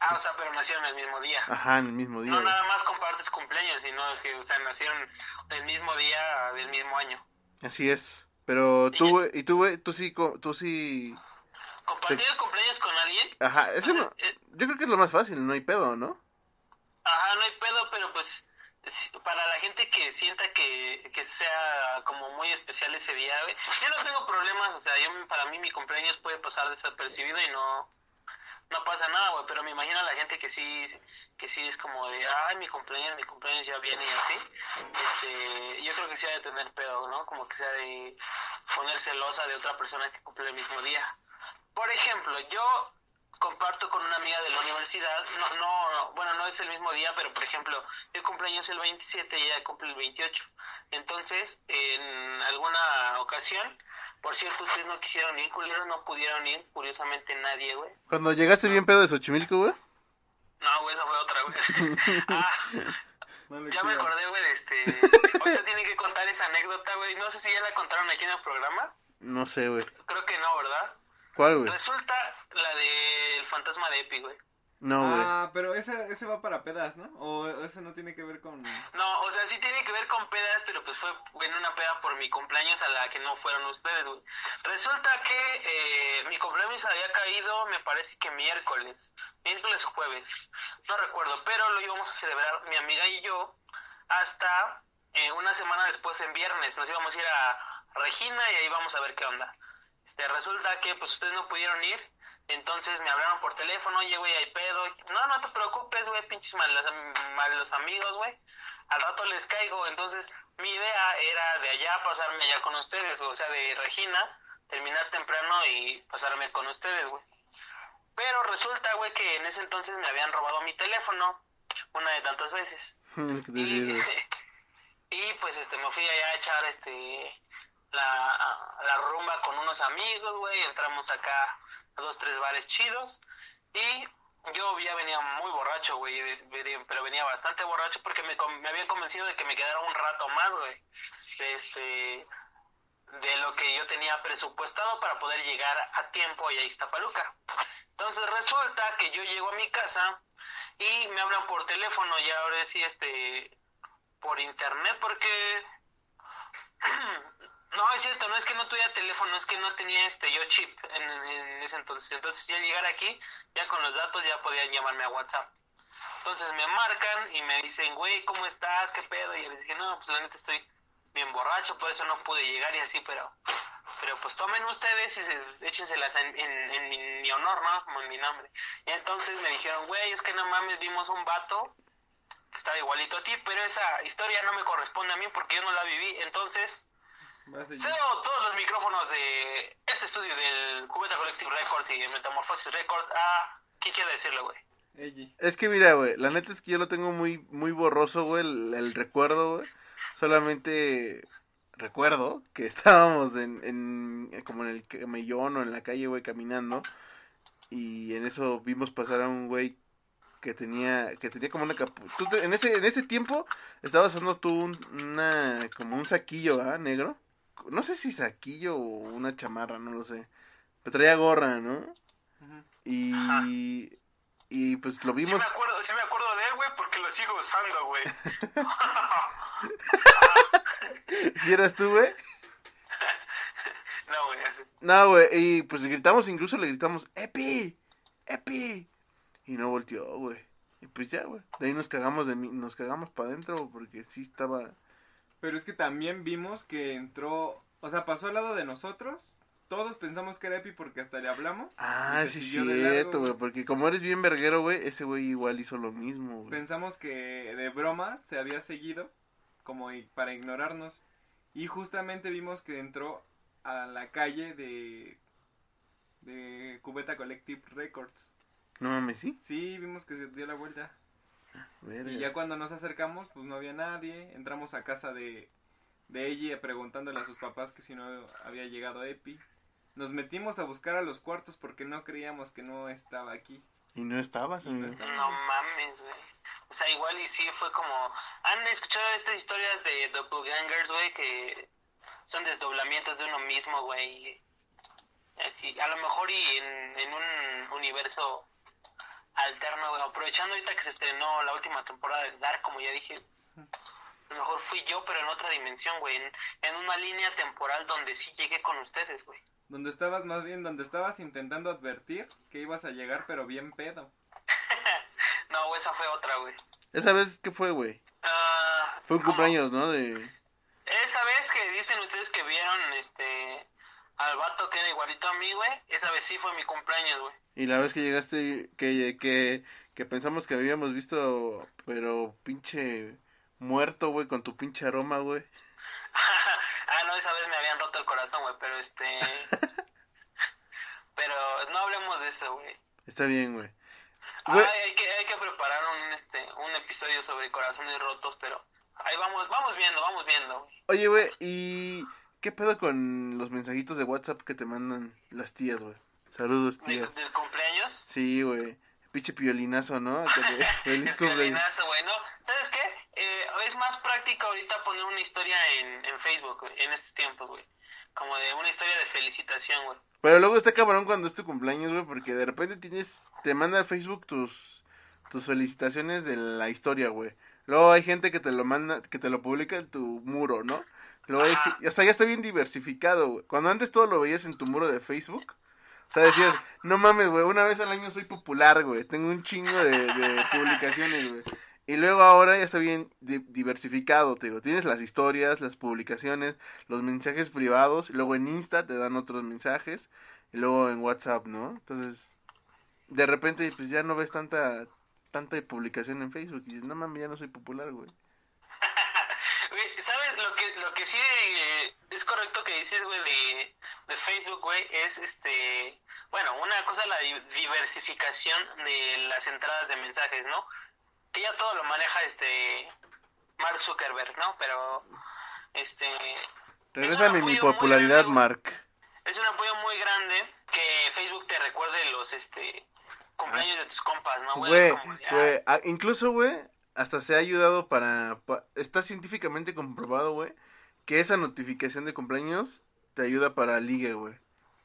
Ah, o sea, pero nacieron el mismo día. Ajá, en el mismo día, No güey. nada más compartes cumpleaños, sino es que, o sea, nacieron el mismo día del mismo año. Así es. Pero tú, güey, y tú, güey, tú sí, tú sí... ¿Compartir el cumpleaños con alguien? Ajá, eso no... Eh, Yo creo que es lo más fácil, no hay pedo, ¿no? Ajá, no hay pedo, pero pues para la gente que sienta que, que sea como muy especial ese día, yo no tengo problemas, o sea, yo para mí mi cumpleaños puede pasar desapercibido y no no pasa nada, güey, pero me imagino a la gente que sí que sí es como de, ay, mi cumpleaños, mi cumpleaños ya viene y así. Este, yo creo que sí ha de tener pedo, ¿no? Como que sea de poner celosa de otra persona que cumple el mismo día. Por ejemplo, yo comparto con una amiga de la universidad, no, no, bueno, no es el mismo día, pero por ejemplo, yo cumpleaños el 27 y ella cumple el 28. Entonces, en alguna ocasión, por cierto, ustedes no quisieron ir, culeros, no pudieron ir, curiosamente nadie, güey. Cuando llegaste bien pedo de Xochimilco, güey. No, güey, esa fue otra, güey. *laughs* ah, No ya me acordé, güey, de este... *laughs* Ahorita tienen que contar esa anécdota, güey. No sé si ya la contaron aquí en el programa. No sé, güey. Creo que no, ¿verdad? ¿Cuál, güey? Resulta la del fantasma de Epi, güey. No, güey. Ah, pero ese, ese va para pedas, ¿no? O eso no tiene que ver con... No, o sea, sí tiene que ver con pedas, pero pues fue en una peda por mi cumpleaños a la que no fueron ustedes, güey. Resulta que eh, mi cumpleaños había caído, me parece que miércoles, miércoles o jueves, no recuerdo, pero lo íbamos a celebrar mi amiga y yo hasta eh, una semana después en viernes. Nos íbamos a ir a Regina y ahí vamos a ver qué onda. Este, resulta que pues ustedes no pudieron ir, entonces me hablaron por teléfono, oye, güey, hay pedo. No, no te preocupes, güey, pinches malos, malos amigos, güey. Al rato les caigo. Entonces, mi idea era de allá pasarme allá con ustedes. O sea, de Regina, terminar temprano y pasarme con ustedes, güey. Pero resulta, güey, que en ese entonces me habían robado mi teléfono una de tantas veces. *laughs* *laughs* Y pues este me fui allá a echar este la, la rumba con unos amigos, güey, entramos acá a dos, tres bares chidos y yo ya venía muy borracho, güey, pero venía bastante borracho porque me, me habían convencido de que me quedara un rato más, güey, de este de lo que yo tenía presupuestado para poder llegar a tiempo allá a Iztapaluca. Entonces resulta que yo llego a mi casa y me hablan por teléfono y ahora sí este por internet porque *clears throat* no es cierto no es que no tuviera teléfono es que no tenía este yo chip en, en ese entonces entonces ya llegar aquí ya con los datos ya podían llamarme a WhatsApp entonces me marcan y me dicen güey cómo estás qué pedo y yo les dije no pues la neta estoy bien borracho por eso no pude llegar y así pero pero pues tomen ustedes y se, échenselas en, en, en mi, mi honor, ¿no? Como en mi nombre. Y entonces me dijeron, güey, es que no mames, vimos un vato que estaba igualito a ti, pero esa historia no me corresponde a mí porque yo no la viví. Entonces. Cedo todos los micrófonos de este estudio del Cubeta Collective Records y de Metamorphosis Records a... ¿Quién quiere decirlo, güey? Es que mira, güey, la neta es que yo lo tengo muy, muy borroso, güey, el, el recuerdo, güey. Solamente recuerdo que *laughs* estábamos en, en, como en el camellón o en la calle, güey, caminando. Y en eso vimos pasar a un güey que tenía, que tenía como una capu... tú te- en ese, en ese tiempo estabas usando tú un- una, como un saquillo, ¿ah? Negro. No sé si saquillo o una chamarra, no lo sé. Pero traía gorra, ¿no? Y, y pues lo Sí vimos... me acuerdo, sí me acuerdo de él, güey, porque lo sigo usando, güey. *laughs* *laughs* ¿Si eras tú, güey? no, güey, así. No, güey, y pues le gritamos, incluso le gritamos, ¡Epi! ¡Epi! Y no volteó, güey. Y pues ya, güey. De ahí nos cagamos de mí, nos cagamos para adentro porque sí estaba... Pero es que también vimos que entró, o sea, pasó al lado de nosotros. Todos pensamos que era Epi porque hasta le hablamos. Ah, sí, cierto, güey. Porque como eres bien verguero, güey, ese güey igual hizo lo mismo, güey. Pensamos que de bromas se había seguido, como para ignorarnos. Y justamente vimos que entró a la calle de, de Cubeta Collective Records. No mames, sí. Sí, vimos que se dio la vuelta. Verga. Y ya cuando nos acercamos, pues no había nadie. Entramos a casa de, de ella preguntándole a sus papás que si no había llegado Epi. Nos metimos a buscar a los cuartos porque no creíamos que no estaba aquí. Y no estabas, Y no estaba. No mames, güey. O sea, igual y sí fue como... ¿Han escuchado estas historias de doppelgangers, güey? Que son desdoblamientos de uno mismo, güey. Así, a lo mejor y en, en un universo alterno, güey. Aprovechando ahorita que se estrenó la última temporada de Dark, como ya dije. A lo mejor fui yo, pero en otra dimensión, güey. En, en una línea temporal donde sí llegué con ustedes, güey. Donde estabas, más bien, donde estabas intentando advertir que ibas a llegar, pero bien pedo. *laughs* No, güey, esa fue otra, güey. Esa vez, ¿qué fue, güey? Ah, Fue un ¿cómo? cumpleaños, ¿no? De... Esa vez que dicen ustedes que vieron este al vato que era igualito a mí, güey, esa vez sí fue mi cumpleaños, güey. Y la vez que llegaste, que, que, que pensamos que habíamos visto, pero pinche muerto, güey, con tu pinche aroma, güey. *laughs* ah, no, esa vez me habían roto el corazón, güey, pero este *laughs* pero no hablemos de eso, güey. Está bien, güey. Ay, Güey, hay que hay que preparar un este un episodio sobre corazones rotos, pero ahí vamos vamos viendo, vamos viendo. Oye, güey, ¿y qué pedo con los mensajitos de WhatsApp que te mandan las tías, güey? Saludos, tías. del cumpleaños. Sí, güey. Pinche piolinazo, ¿no? *laughs* Feliz El cumpleaños. güey, ¿no? ¿Sabes qué? Eh, es más práctico ahorita poner una historia en, en Facebook, güey, en estos tiempos, güey. Como de una historia de felicitación, güey. Pero luego está cabrón cuando es tu cumpleaños, güey, porque de repente tienes, te manda a Facebook tus, tus felicitaciones de la historia, güey. Luego hay gente que te lo manda, que te lo publica en tu muro, ¿no? Ajá. o sea, ya está bien diversificado, güey. Cuando antes todo lo veías en tu muro de Facebook, o sea, decías, no mames, güey, una vez al año soy popular, güey. Tengo un chingo de, de *laughs* publicaciones, güey. Y luego ahora ya está bien di- diversificado, te digo. Tienes las historias, las publicaciones, los mensajes privados. Y luego en Insta te dan otros mensajes. Y luego en WhatsApp, ¿no? Entonces, de repente, pues ya no ves tanta tanta publicación en Facebook. Y dices, no mames, ya no soy popular, güey. Güey, ¿Sabes? Lo que, lo que sí eh, es correcto que dices, güey, de, de Facebook, güey, es este... Bueno, una cosa la di- diversificación de las entradas de mensajes, ¿no? Que ya todo lo maneja este Mark Zuckerberg, ¿no? Pero, este... Regrésame Es un mi popularidad, grande, Mark. Es un apoyo muy grande que Facebook te recuerde los, este... Cumpleaños de tus compas, ¿no, güey? Güey, ah, güey, ah, incluso, güey, hasta se ha ayudado para, pa- está científicamente comprobado, güey, que esa notificación de cumpleaños te ayuda para ligue, güey.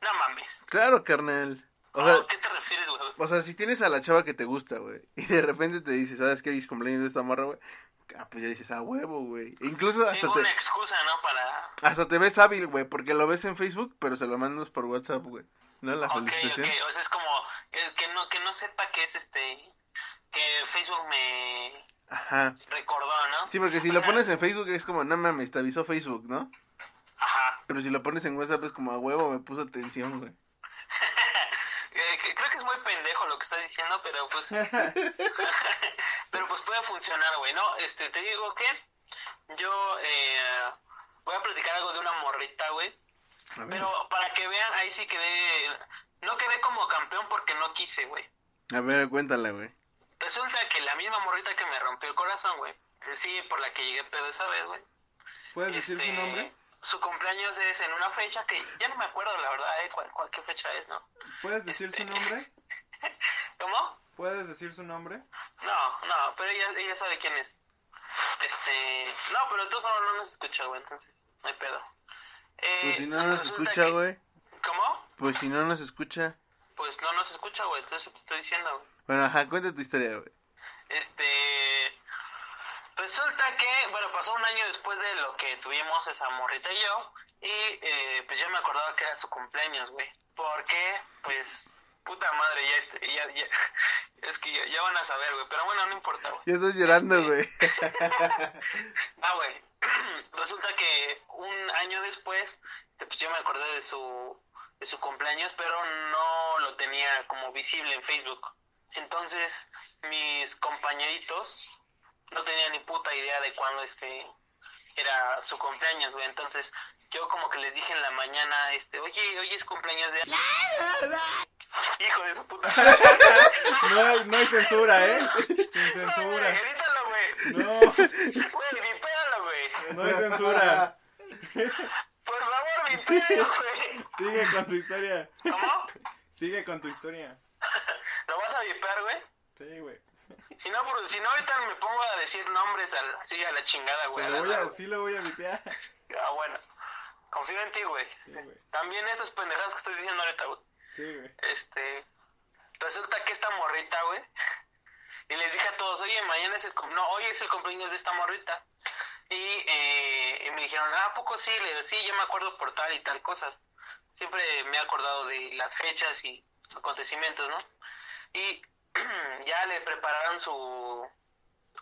No mames. Claro, carnal. O ¿A sea, qué te refieres, güey? o sea, si tienes a la chava que te gusta, güey, y de repente te dice, ¿sabes qué? Es cumpleaños de esta morra, güey. Ah, pues ya dices, ah, huevo, güey. Incluso hasta Tengo te, una excusa, ¿no? Para... hasta te ves hábil, güey, porque lo ves en Facebook, pero se lo mandas por WhatsApp, güey. ¿No? La Ok, ok, felicitación. o sea, es como eh, que no que no sepa que es este que Facebook me Ajá. recordó, ¿no? Sí, porque si O lo sea, pones en Facebook es como, no mames, te avisó Facebook, ¿no? Ajá. Pero si lo pones en WhatsApp es como, a huevo, me puso atención, güey. *laughs* Eh, creo que es muy pendejo lo que estás diciendo, pero pues *laughs* *laughs* pero pues puede funcionar, güey, ¿no? Este, te digo que yo eh, voy a platicar algo de una morrita, güey. A ver, Pero para que vean, ahí sí quedé no quedé como campeón porque no quise, güey. a ver, cuéntala, güey. Resulta que la misma morrita que me rompió el corazón, güey. Sí, por la que llegué pedo esa vez, güey. ¿Puedes decir Este, su nombre? Su cumpleaños es en una fecha que ya no me acuerdo, la verdad, ¿eh? ¿Cuál, cuál- qué fecha es, no? ¿Puedes decir su este- nombre? *laughs* ¿Cómo? ¿Puedes decir su nombre? No, no, pero ella, ella sabe quién es. Este. No, pero modos no nos escucha, güey, entonces, no hay pedo. Eh, Pues si no nos escucha, que- güey. ¿Cómo? Pues si no nos escucha. Pues no nos escucha, güey, entonces te estoy diciendo, güey. Bueno, ajá, cuenta tu historia, güey. Este. Resulta que, bueno, pasó un año después de lo que tuvimos esa morrita y yo. Y eh, pues yo me acordaba que era su cumpleaños, güey. Porque, pues, puta madre, ya, este, ya, ya- *laughs* es que ya, ya van a saber, güey. Pero bueno, no importa, güey. Ya estás llorando, Este- güey. *laughs* Ah, güey. *clears throat* Resulta que un año después, pues yo me acordé de su, de su cumpleaños, pero no lo tenía como visible en Facebook. Entonces, mis compañeritos no tenían ni puta idea de cuándo este era su cumpleaños, güey. Entonces, yo como que les dije en la mañana, este, oye, hoy es cumpleaños de... Hijo de su puta. *laughs* No hay, no hay censura, ¿eh? Sin censura. Grítalo, güey. No, Güey, vipéalo, güey. no hay censura. Por favor, vipéalo, güey. Sigue con tu historia. ¿Cómo? Sigue con tu historia. ¿Lo vas a vipear, güey? Sí, güey. Si no, por- si no, ahorita me pongo a decir nombres al, así a la chingada, güey. Voy a, sí lo voy a vipear. *laughs* Ah, bueno. Confío en ti, güey. Sí. También estas pendejadas que estoy diciendo ahorita, güey. Sí, güey. Este. Resulta que esta morrita, güey. *laughs* Y les dije a todos, oye, mañana es el. No, hoy es el cumpleaños de esta morrita. Y, eh, y me dijeron, ah, ¿a poco sí? Le digo, sí, yo me acuerdo por tal y tal cosas. Siempre me he acordado de las fechas y acontecimientos, ¿no? Y *clears throat* ya le prepararon su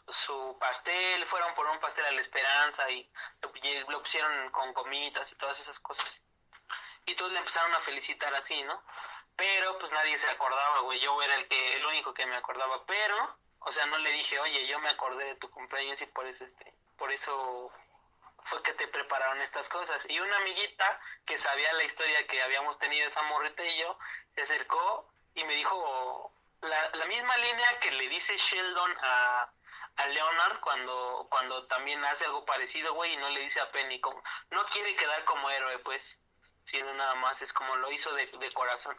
su pastel, fueron por un pastel a la esperanza y lo, pusieron con comitas y todas esas cosas. Y todos le empezaron a felicitar así, ¿no? Pero pues nadie se acordaba, güey, yo era el que el único que me acordaba, pero o sea, no le dije, "Oye, yo me acordé de tu cumpleaños y por eso este por eso fue que te prepararon estas cosas." Y una amiguita que sabía la historia que habíamos tenido esa morrita y yo se acercó y me dijo la, la misma línea que le dice Sheldon a a Leonard cuando cuando también hace algo parecido, güey, y no le dice a Penny como no quiere quedar como héroe, pues, sino nada más es como lo hizo de, de corazón.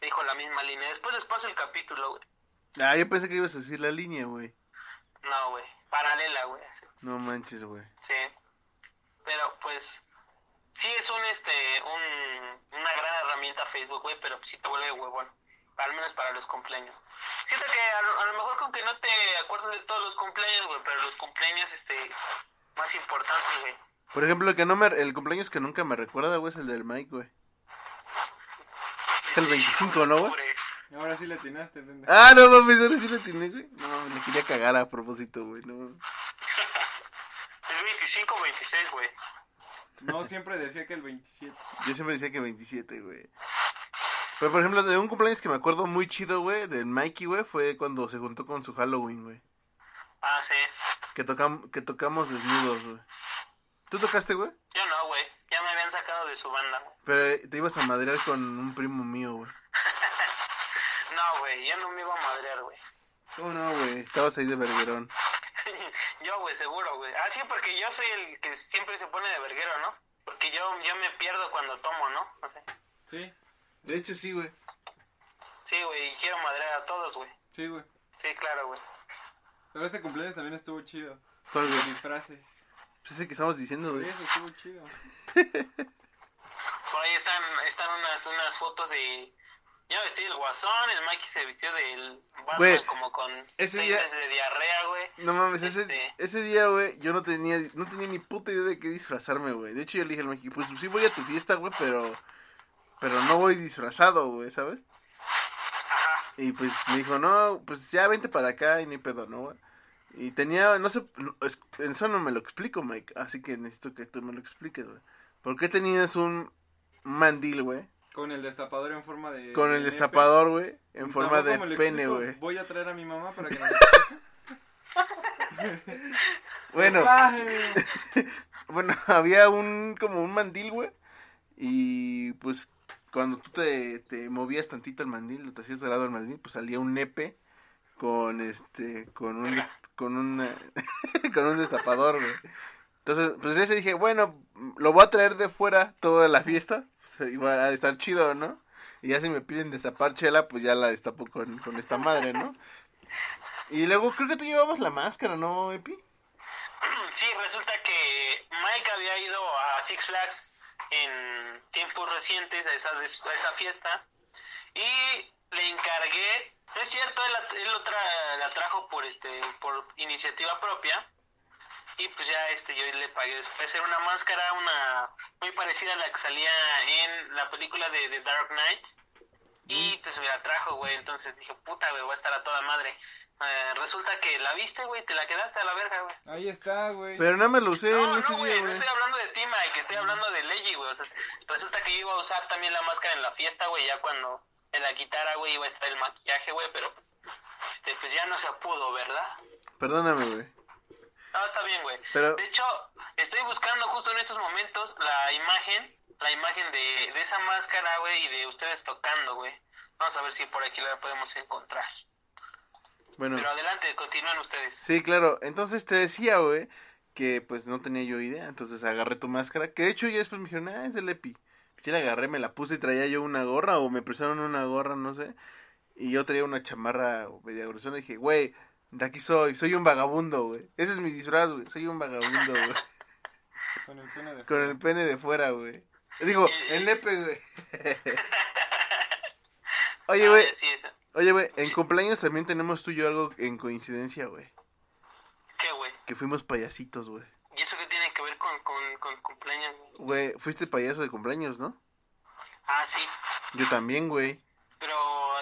Dijo la misma línea. Después les paso el capítulo, güey. Ah, yo pensé que ibas a decir la línea, güey. No, güey. Paralela, güey. No manches, güey. Sí. Pero pues sí es un este un, una gran herramienta Facebook, güey, pero sí te vuelve huevón. Al menos para los cumpleaños. Siento que a lo, a lo mejor con que no te acuerdas de todos los cumpleaños, güey, pero los cumpleaños este más importantes, güey. Por ejemplo, el que no me, el cumpleaños que nunca me recuerda, güey, es el del Mike, güey. Es el 25, ¿no, güey? Ahora sí le atinaste, pendejo. Ah, no mames, ahora sí lo tiene, güey. No, le quería cagar a propósito, güey. No. *laughs* El 25 o 26, güey. No, siempre decía que el 27. Yo siempre decía que 27, güey. Pero, por ejemplo, de un cumpleaños que me acuerdo muy chido, güey, del Mikey, güey, fue cuando se juntó con su Halloween, güey. Ah, sí. Que, tocam que tocamos desnudos, güey. ¿Tú tocaste, güey? Yo no, güey. Ya me habían sacado de su banda, güey. Pero eh, te ibas a madrear con un primo mío, güey. *laughs* No, güey, yo no me iba a madrear, güey. ¿Cómo no, güey? Estabas ahí de verguerón. *laughs* yo, güey, seguro, güey. Ah, sí, porque yo soy el que siempre se pone de verguero, ¿no? Porque yo, yo me pierdo cuando tomo, ¿no? No sé. Sí, De hecho, sí, güey. Sí, güey, y quiero madrear a todos, güey. sí, güey. Sí, claro, güey. Pero este cumpleaños también estuvo chido. ¿Cuál, güey? Disfraces. Pues ese que estamos diciendo, Por güey. eso estuvo chido. Por ahí están, están unas, unas fotos de... Yo vestí del guasón, el Mikey se vistió del Batman Güey, como con ese día- de diarrea, güey. No mames, ese, Este- ese día, güey, yo no tenía, no tenía ni puta idea de qué disfrazarme, güey. De hecho, yo le dije al Mikey, pues sí voy a tu fiesta, güey, pero, pero no voy disfrazado, güey, ¿sabes? Ajá. Y pues me dijo, no, pues ya vente para acá y ni pedo, ¿no, güey? Y tenía, no sé, eso no me lo explico, Mike, así que necesito que tú me lo expliques, güey. ¿Por qué tenías un mandil, güey? Con el destapador en forma de. Con el destapador, güey, en forma de me pene, güey. Voy a traer a mi mamá para que nos *laughs* Bueno. *laughs* Bueno, había un como un mandil, güey. Y pues cuando tú te, te movías tantito el mandil, te hacías de lado el mandil, pues salía un nepe con este con un *laughs* con un *laughs* con un destapador, güey. Entonces, pues ese dije, bueno, lo voy a traer de fuera toda la fiesta. Pues, iba a estar chido, ¿no? Y ya si me piden destapar chela, pues ya la destapo con, con esta madre, ¿no? Y luego creo que tú llevabas la máscara, ¿no, Epi? *clears throat* Sí, resulta que Mike había ido a Six Flags en tiempos recientes a esa, a esa fiesta y le encargué, es cierto, él, él lo tra- la trajo por este por iniciativa propia y pues ya este yo le pagué después era una máscara una muy parecida a la que salía en la película de The Dark Knight y pues me la trajo, güey, entonces dije, puta, güey, va a estar a toda madre. Eh, resulta que la viste, güey, te la quedaste a la verga, güey. Ahí está, güey. Pero no me lo usé No, no, güey, no estoy hablando de ti, Mike, estoy hablando de Leggy, güey. O sea, resulta que yo iba a usar también la máscara en la fiesta, güey, ya cuando en la guitarra, güey, iba a estar el maquillaje, güey, pero pues, este, pues ya no se pudo, ¿verdad? Perdóname, güey. No, está bien, güey. Pero- De hecho, estoy buscando justo en estos momentos la imagen, la imagen de, de esa máscara, güey, y de ustedes tocando, güey. Vamos a ver si por aquí la podemos encontrar. Bueno, Pero adelante, continúen ustedes. sí, claro. Entonces te decía, güey, que pues no tenía yo idea. Entonces agarré tu máscara, que de hecho ya después me dijeron, ah, es del Epi. Yo la agarré, me la puse y traía yo una gorra o me prestaron una gorra, no sé. Y yo traía una chamarra media grosera y dije, güey, de aquí soy, soy un vagabundo, güey. Ese es mi disfraz, güey. Soy un vagabundo, güey. *laughs* Con el pene de Con el pene de fuera, güey. Digo, el nepe, güey. *laughs* Oye, Ah, güey, sí, eso. oye, güey, en cumpleaños también tenemos tú y yo algo en coincidencia, güey. ¿Qué, güey? Que fuimos payasitos, güey. ¿Y eso qué tiene que ver con, con, con cumpleaños? güey? Fuiste payaso de cumpleaños, ¿no? Ah, sí. Yo también, güey. Pero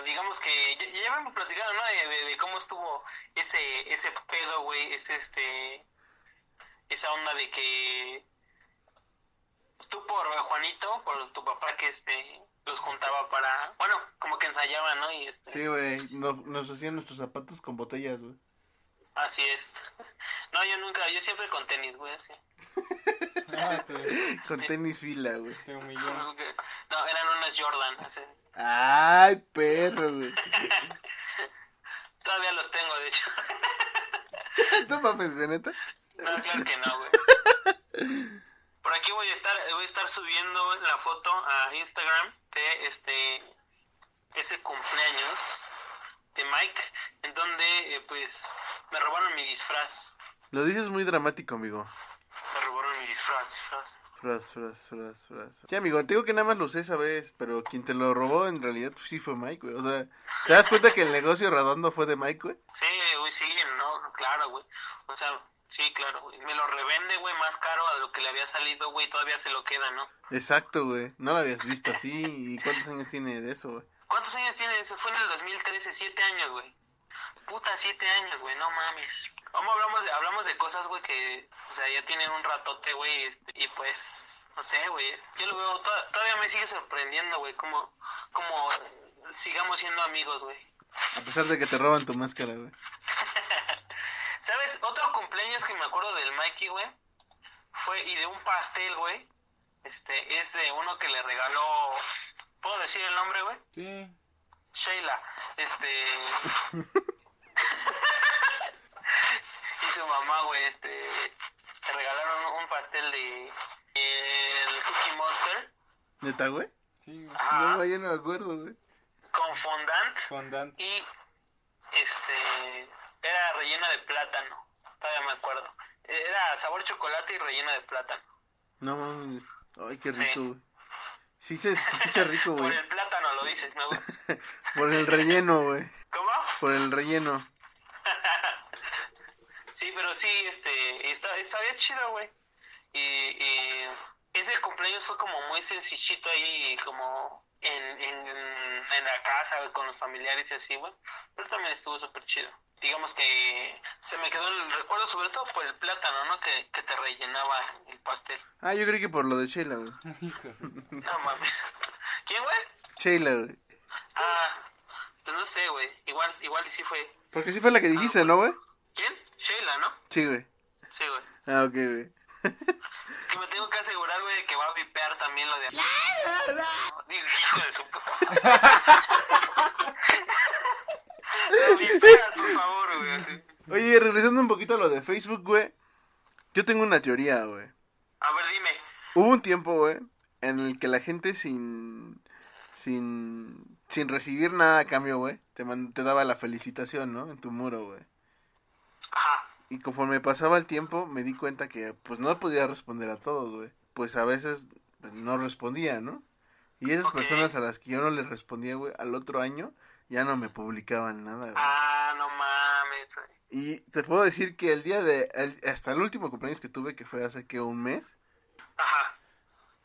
digamos que ya, ya habíamos platicado, ¿no? De, de- de cómo estuvo ese ese pedo, güey, ese este esa onda de que tú por Juanito, por tu papá que este los juntaba para, bueno, como que ensayaban, ¿no? Y este, Sí, güey. Nos, nos hacían nuestros zapatos con botellas, güey. así es. *laughs* No, yo nunca, yo siempre con tenis, güey, así. Ah, te, *laughs* Con tenis fila, güey. te humilló. *laughs* No, eran unos Jordan, así. Ay, perro, güey. Todavía los tengo, de hecho. No mames, güey, neta. No, claro que no, güey. Por aquí voy a estar, voy a estar subiendo la foto a Instagram de este ese cumpleaños de Mike, en donde eh, pues me robaron mi disfraz. Lo dices muy dramático, amigo. Me robaron mi disfraz. disfraz. Fras, fras, fras, fras. Sí, amigo, te digo que nada más lo usé esa vez, pero quien te lo robó en realidad pues, sí fue Mike, güey. O sea, ¿te das cuenta que el negocio redondo fue de Mike, güey? Sí, güey, sí, no, claro, güey. O sea, sí, claro, güey. Me lo revende, güey, más caro a lo que le había salido, güey, todavía se lo queda, ¿no? Exacto, güey. No lo habías visto así. ¿Y cuántos años tiene de eso, güey? ¿Cuántos años tiene eso? Fue en el 2013, siete años, güey. Puta, siete años, güey, no mames. Vamos, hablamos de, hablamos de cosas, güey, que, o sea, ya tienen un ratote, güey, este, y pues, no sé, güey. Yo lo veo, to- todavía me sigue sorprendiendo, güey, como, como sigamos siendo amigos, güey. A pesar de que te roban tu máscara, güey. ¿Sabes? Otro cumpleaños que me acuerdo del Mikey, güey, fue, y de un pastel, güey, este, es de uno que le regaló, ¿puedo decir el nombre, güey? Sí. Sheila, este... y su mamá, güey, este... Le regalaron un pastel de... El Cookie Monster ¿Neta, güey? Sí, güey. Ajá. No, yo no me acuerdo, güey. con fondant Fondant. y este era rellena de plátano, todavía me acuerdo. Era sabor chocolate y rellena de plátano. No. Ay, qué Sí. rico, güey. Sí se, se escucha *laughs* rico, Por güey. el plátano lo dices, ¿no? *laughs* Por el relleno, güey. ¿Cómo? Por el relleno. *laughs* Sí, pero sí, este, está, sabía chido, güey. Y, y ese cumpleaños fue como muy sencillito ahí, como en, en, en la casa, con los familiares y así, güey. Pero también estuvo súper chido. Digamos que se me quedó el recuerdo sobre todo por el plátano, ¿no? Que, que te rellenaba el pastel. Ah, yo creí que por lo de Sheila, güey. *laughs* No mames. ¿Quién, güey? Sheila, güey. Ah, pues no sé, güey. Igual, igual y sí fue. Porque sí fue la que dijiste, ¿no, güey? ¿Quién? Sheila, ¿no? Sí, güey. Sí, güey. Ah, ok, güey. *laughs* Es que me tengo que asegurar, güey, de que va a vipear también lo de... Digo, *laughs* hijo de su puta. *laughs* Lo vipeas, por favor, güey. Oye, regresando un poquito a lo de Facebook, güey. Yo tengo una teoría, güey. A ver, dime. Hubo un tiempo, güey, en el que la gente sin sin sin recibir nada a cambio, güey, te man- te daba la felicitación, ¿no? En tu muro, güey. Ajá. Y conforme pasaba el tiempo, me di cuenta que pues no podía responder a todos, güey. Pues a veces pues, no respondía, ¿no? Y esas personas a las que yo no les respondía, güey, al otro año ya no me publicaban nada, güey. Ah, no mames, güey. Y te puedo decir que el día de el- hasta el último cumpleaños que tuve, que fue hace que un mes, Ajá.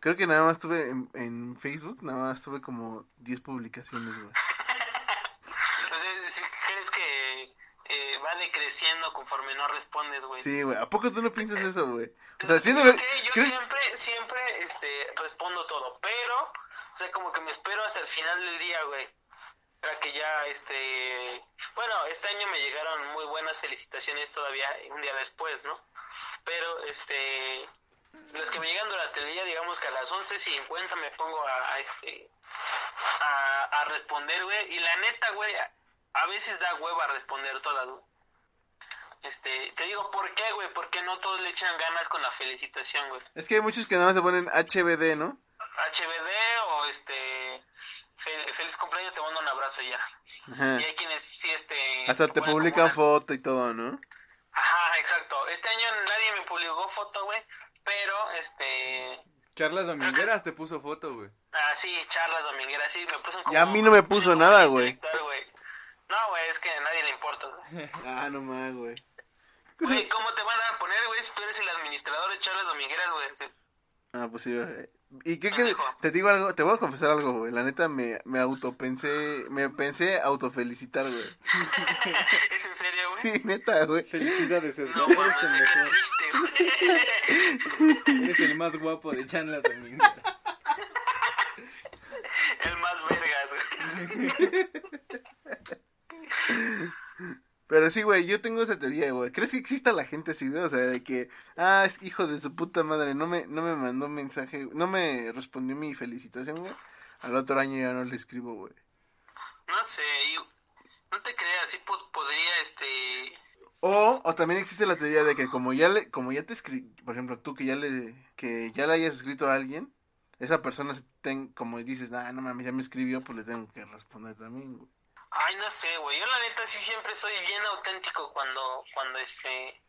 Creo que nada más tuve en, en Facebook, nada más tuve como 10 publicaciones, güey. *laughs* O sea, que va decreciendo conforme no respondes, güey. Sí, güey. ¿A poco tú no piensas eso, güey? O sea, que yo ¿crees- siempre, siempre, este, respondo todo, pero, o sea, como que me espero hasta el final del día, güey. Para que ya, este, bueno, este año me llegaron muy buenas felicitaciones todavía, un día después, ¿no? Pero, este, los que me llegan durante el día, digamos que a las 11.50 me pongo a, a, este, a responder, güey. Y la neta, güey, a veces da hueva responder todas, güey. Este, te digo, ¿por qué, güey? Porque no todos le echan ganas con la felicitación, güey. Es que hay muchos que nada más se ponen HBD, ¿no? HBD o este fel- feliz cumpleaños, te mando un abrazo y ya. Ajá. Y hay quienes sí este Hasta te ponen publican una- foto y todo, ¿no? Ajá, exacto. Este año nadie me publicó foto, güey, pero este Charlas domingueras te puso foto, güey. ah sí, charlas domingueras, sí, me puso como Y a mí no me puso nada, güey. No, güey, es que a nadie le importa. güey. Ah, no más, güey. Güey, ¿cómo te van a poner, güey, si tú eres el administrador de charlas domingueras, güey? Ah, pues sí, güey. ¿Y qué crees? Te digo algo, te voy a confesar algo, güey. La neta me, me autopensé, me pensé autofelicitar, güey. *laughs* ¿Es en serio, güey? Sí, neta, güey. Felicidades, No. Eres el mejor. triste. Eres el más guapo de charlas domingueras. El más vergas, güey. *laughs* Pero sí, güey, yo tengo esa teoría, güey. ¿Crees que exista la gente así, güey? O sea, de que, ah, es hijo de su puta madre, no me, no me mandó mensaje, no me respondió mi felicitación, güey. Al otro año ya no le escribo, güey. No sé, y no te creas, sí po- podría, este... O, o también existe la teoría de que como ya le, como ya te escri, por ejemplo, tú que ya le, que ya le hayas escrito a alguien, esa persona se ten, como dices, ah, no mames, ya me escribió, pues le tengo que responder también, güey. Ay, no sé, güey. Yo la neta sí siempre soy bien auténtico cuando, cuando este...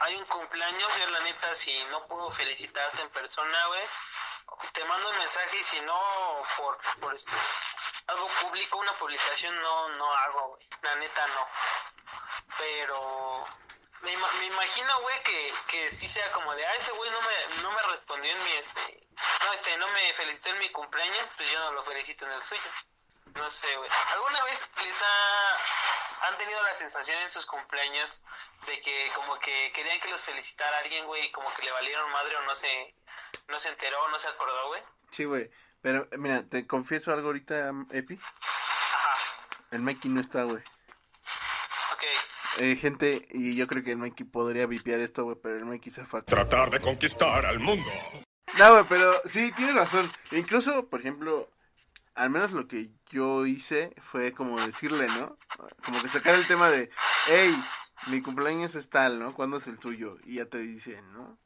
Hay un cumpleaños, yo la neta si no puedo felicitarte en persona, güey, te mando un mensaje y si no por, por este, algo público, una publicación no, no hago, güey. La neta no. Pero me, me imagino, güey, que, que sí sea como de, ah, ese güey no me, no me respondió en mi, este, no, este, no me felicitó en mi cumpleaños, pues yo no lo felicito en el suyo. No sé, güey. *laughs* ¿Alguna vez les ha, han tenido la sensación en sus cumpleaños de que como que querían que los felicitara alguien, güey, y como que le valieron madre o no se, no se enteró, no se acordó, güey? Sí, güey. Pero, mira, te confieso algo ahorita, Epi. Ajá, El Mikey no está, güey. ok. Eh, gente, y yo creo que el Mikey podría vipiar esto, güey, pero el Mikey se fue. Tratar de conquistar al mundo. No, güey, pero sí, tiene razón. Incluso, por ejemplo, al menos lo que yo hice fue como decirle, ¿no? Como que sacar el tema de, hey, mi cumpleaños es tal, ¿no? ¿Cuándo es el tuyo? Y ya te dicen, ¿no?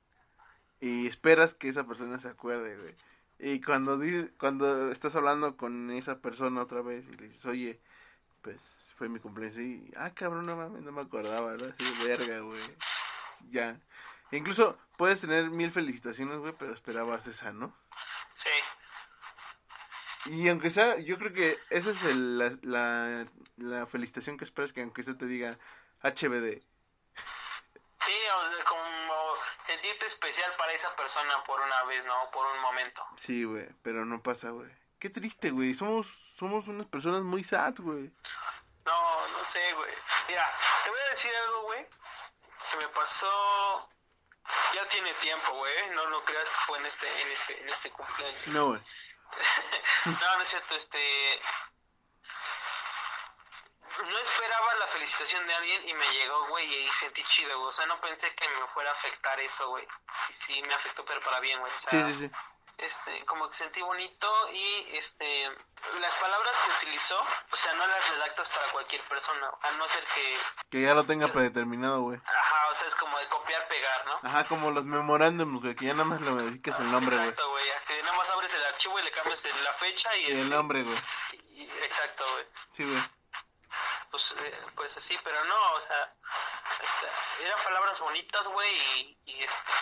Y esperas que esa persona se acuerde, güey. Y cuando dices, cuando estás hablando con esa persona otra vez y le dices, oye, pues fue mi cumpleaños y, ah, cabrón, no mames, no me acordaba, ¿no? Así de verga, güey. Ya. Incluso puedes tener mil felicitaciones, güey, pero esperabas esa, ¿no? Sí, Y aunque sea, yo creo que esa es el- la, la, la felicitación que esperas, que aunque sea te diga HBD. sí, o sea, como sentirte especial para esa persona por una vez, ¿no? Por un momento. Sí, güey, pero no pasa, güey. Qué triste, güey. Somos, somos unas personas muy sad, güey. No, no sé, güey. Mira, te voy a decir algo, güey, que me pasó... Ya tiene tiempo, güey. No lo creas que fue en este, en este, en este cumpleaños. No, güey. *laughs* no, no es cierto, este... No esperaba la felicitación de alguien y me llegó, güey, y sentí chido, güey. O sea, no pensé que me fuera a afectar eso, güey. Y sí me afectó, pero para bien, güey. O sea. Este, como que sentí bonito y este las palabras que utilizó, o sea, no las redactas para cualquier persona, a no ser que, Que ya lo tenga predeterminado, güey. ajá, o sea, es como de copiar, pegar, ¿no? Ajá, como los memorándums, güey, que ya nada más le modificas el nombre, güey. Exacto, güey, así de nada más abres el archivo y le cambias el- la fecha y, Y el este, nombre, güey. exacto, güey. Sí, güey. Pues, eh, pues así, pero no, o sea, este, eran palabras bonitas, güey, y, y, este,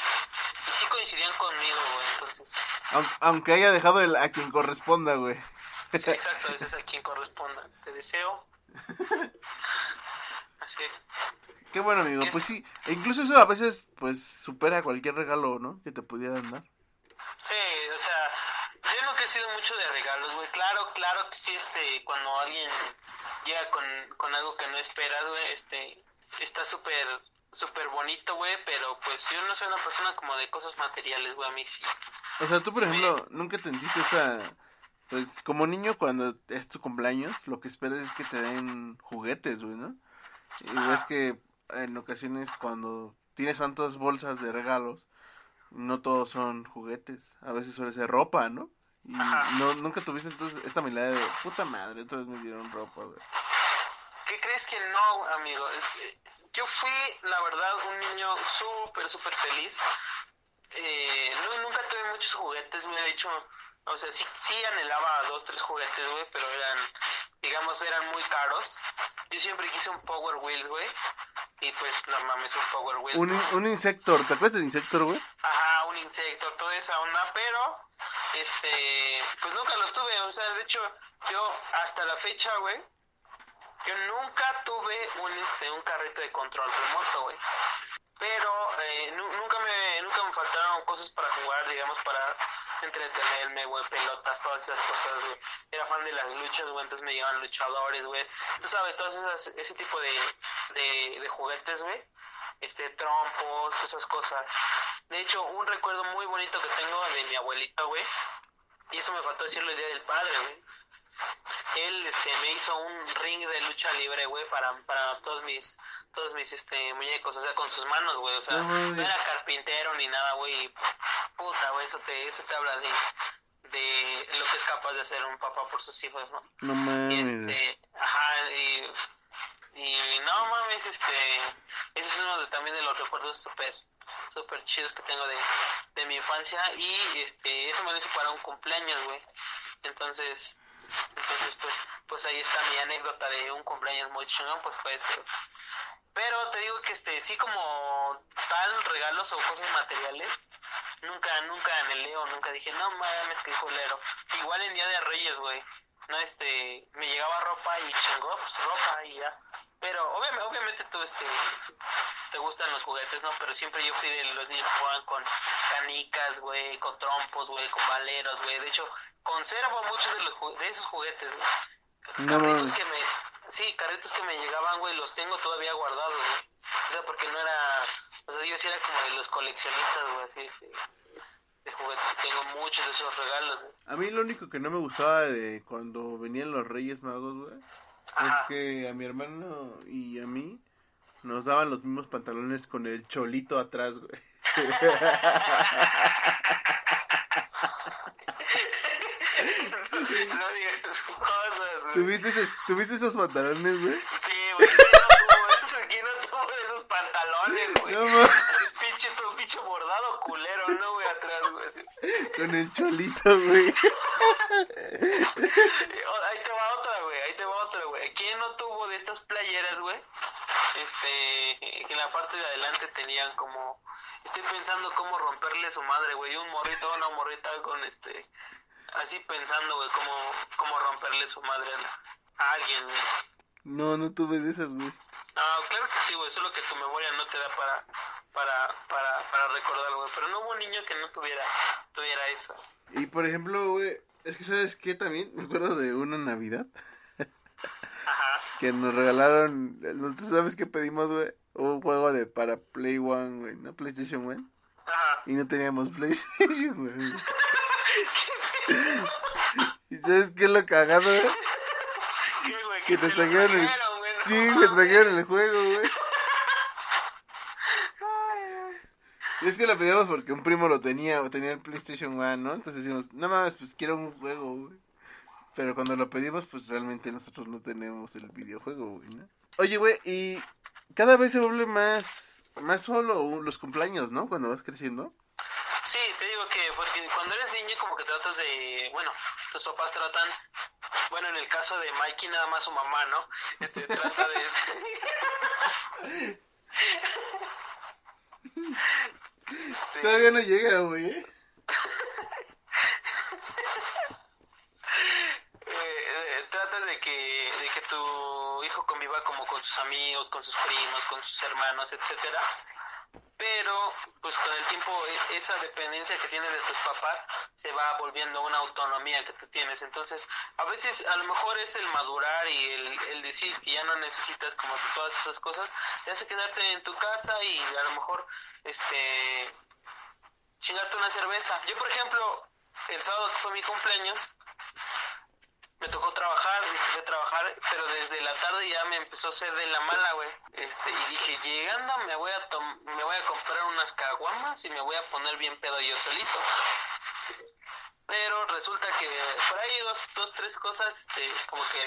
y sí coincidían conmigo, güey, entonces, Aunque, aunque haya dejado el a quien corresponda, güey. sí, exacto, ese es a quien corresponda. Te deseo. *laughs* Así. Qué bueno, amigo. Pues sí. E incluso eso a veces, pues, supera cualquier regalo, ¿no? Que te pudieran dar. Sí, o sea, yo nunca he sido mucho de regalos, güey. Claro, claro que sí, este, cuando alguien llega con, con algo que no esperas, güey, este, está súper, súper bonito, güey, pero pues yo no soy una persona como de cosas materiales, güey, a mí sí. O sea, tú, por Sí. ejemplo, nunca te sentiste esa... Pues, como niño, cuando es tu cumpleaños, lo que esperas es que te den juguetes, güey, ¿no? Y ves que en ocasiones cuando tienes tantas bolsas de regalos, no todos son juguetes. A veces suele ser ropa, ¿no? Y no, nunca tuviste entonces esta mirada de puta madre, otra vez me dieron ropa, güey. ¿Qué crees que no, amigo? Eh, Yo fui, la verdad, un niño súper, súper feliz. Eh, nu- nunca tuve muchos juguetes, me he dicho, o sea, sí, sí anhelaba dos, tres juguetes, güey, pero eran, digamos, eran muy caros. Yo siempre quise un Power Wheels, güey, y pues, no mames, un Power Wheels. Un, ¿no? un Insector, ¿te acuerdas del Insector, güey? Ajá, un insecto, toda esa onda, pero, este, pues nunca los tuve, o sea, de hecho, yo hasta la fecha, güey, yo nunca tuve un, este, un carrito de control remoto, güey. Pero eh, nu- nunca me nunca me faltaron cosas para jugar, digamos, para entretenerme, güey, pelotas, todas esas cosas, güey. Era fan de las luchas, güey, entonces me llegaban luchadores, güey. Tú sabes, todas esas, ese tipo de, de, de juguetes, güey. Este, trompos, esas cosas. De hecho, un recuerdo muy bonito que tengo de mi abuelito, güey. Y eso me faltó decirlo el día del padre, güey. Él este, me hizo un ring de lucha libre, güey, para, para todos mis todos mis este muñecos, o sea, con sus manos, güey, o sea, No era carpintero ni nada, güey. y, Puta, güey, eso te eso te habla de de lo que es capaz de hacer un papá por sus hijos, ¿no? No Y mames. este, ajá, y, y no mames, este, ese es uno de, también de los recuerdos súper, súper chidos que tengo de, de mi infancia y este, eso me lo hizo para un cumpleaños, güey. Entonces, entonces pues, pues ahí está mi anécdota de un cumpleaños muy chingón, pues fue eso. Pero te digo que este, sí como tal regalos o cosas materiales, nunca, nunca anhelé o nunca dije, no mames, qué culero. Igual en Día de Reyes, güey. No, este, me llegaba ropa y chingó, pues ropa y ya. Pero obviamente, obviamente tú, este, te gustan los juguetes, ¿no? Pero siempre yo fui de los niños que jugaban con canicas, güey, con trompos, güey, con valeros, güey. De hecho, conservo muchos de, los, de esos juguetes, güey. No carritos que me, sí, carritos que me llegaban, güey, los tengo todavía guardados, güey. O sea, porque no era, o sea, yo sí era como de los coleccionistas, güey, así, de, de juguetes. Tengo muchos de esos regalos, güey. A mí lo único que no me gustaba de cuando venían los Reyes Magos, güey, es que a mi hermano y a mí nos daban los mismos pantalones con el cholito atrás, güey. *laughs* no digas esas cosas, güey. ¿Tuviste esos, ¿Tuviste esos pantalones, güey? Sí, güey. ¿Quién no tuvo esos pantalones, *laughs* güey? No mames. Así pinche, todo pinche bordado culero, ¿no, güey? Atrás, güey. Así. Con el cholito, güey. Ahí te va otra, güey. ¿Quién no tuvo de estas playeras, güey? Este, que en la parte de adelante tenían como... Estoy pensando cómo romperle su madre, güey. Un morrito, una morrita con este... Así pensando, güey, cómo, cómo romperle su madre a, la- a alguien, güey. No, no tuve de esas, güey. No, claro que sí, güey. Solo que tu memoria no te da para, para, para, para recordar, güey. Pero no hubo un niño que no tuviera, tuviera eso. Y por ejemplo, güey, es que sabes qué también, me acuerdo de una Navidad *laughs* Ajá. que nos regalaron, ¿tú sabes qué pedimos, güey? Un juego de para Play One, güey, ¿no? PlayStation One. Ajá. Y no teníamos PlayStation, güey. *laughs* ¿Y sabes qué es lo cagado, güey? ¿Qué, güey? Que te trajeron el... trajeron, güey. No Sí, me trajeron el juego, güey. Y es que lo pedíamos porque un primo lo tenía, o tenía el PlayStation One, ¿no? Entonces decimos, no mames, pues quiero un juego, güey. Pero cuando lo pedimos, pues realmente nosotros no tenemos el videojuego, güey, ¿no? Oye, güey, y cada vez se vuelve más, más solo los cumpleaños, ¿no? Cuando vas creciendo. Sí, te digo que porque cuando eres niño como que tratas de, bueno, tus papás tratan, bueno, en el caso de Mikey nada más su mamá, ¿no? Este trata de *laughs* este, Todavía no llega, güey, eh, *laughs* trata de que de que tu hijo conviva como con sus amigos, con sus primos, con sus hermanos, etcétera. Pero pues con el tiempo e- esa dependencia que tienes de tus papás se va volviendo una autonomía que tú tienes. Entonces, a veces a lo mejor es el madurar y el, el decir que ya no necesitas como todas esas cosas, te hace quedarte en tu casa y a lo mejor este chingarte una cerveza. Yo, por ejemplo, el sábado que fue mi cumpleaños, me tocó trabajar, a trabajar, pero desde la tarde ya me empezó a hacer de la mala, güey. Este, y dije, llegando me voy a tom- me voy a comprar unas caguamas y me voy a poner bien pedo yo solito. Pero resulta que por ahí dos, dos tres cosas, este, como que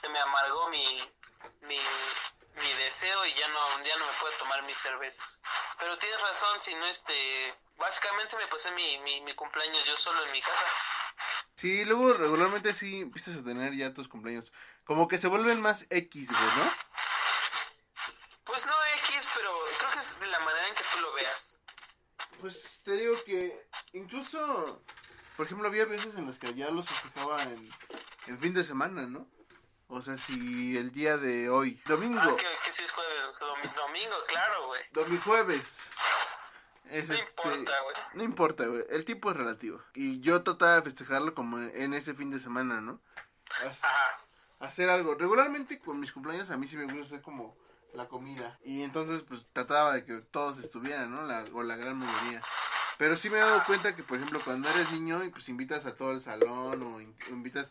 se me amargó mi, mi, mi deseo y ya no, ya no me puedo tomar mis cervezas. Pero tienes razón, si no, este, básicamente me pasé mi, mi, mi cumpleaños yo solo en mi casa. Sí, luego regularmente sí empiezas a tener ya tus cumpleaños. Como que se vuelven más X, güey, ¿no? Pues no X, pero creo que es de la manera en que tú lo veas. Pues te digo que incluso, por ejemplo, había veces en las que ya los festejaba en, en fin de semana, ¿no? O sea, si el día de hoy, domingo, Ah, que, que sí es jueves, domi- domingo, claro, güey. domingo jueves, es No este, importa, güey. no importa, güey, el tiempo es relativo. Y yo trataba de festejarlo como en, ese fin de semana, ¿no? As- Ajá. hacer algo. Regularmente con mis cumpleaños a mí sí me gusta hacer como la comida. Y entonces pues trataba de que todos estuvieran, ¿no? La, o la gran mayoría. Pero sí me he dado cuenta que, por ejemplo, cuando eres niño y pues invitas a todo el salón o in- invitas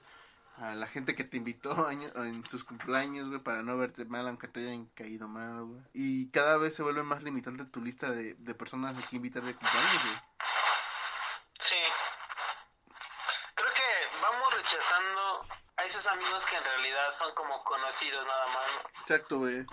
a la gente que te invitó *laughs* año- en sus cumpleaños, güey, para no verte mal, aunque te hayan caído mal, güey. Y cada vez se vuelve más limitante tu lista de, de personas a que invitar de cumpleaños, güey. Sí. Creo que vamos rechazando a esos amigos que en realidad son como conocidos nada más, ¿no? Exacto, güey.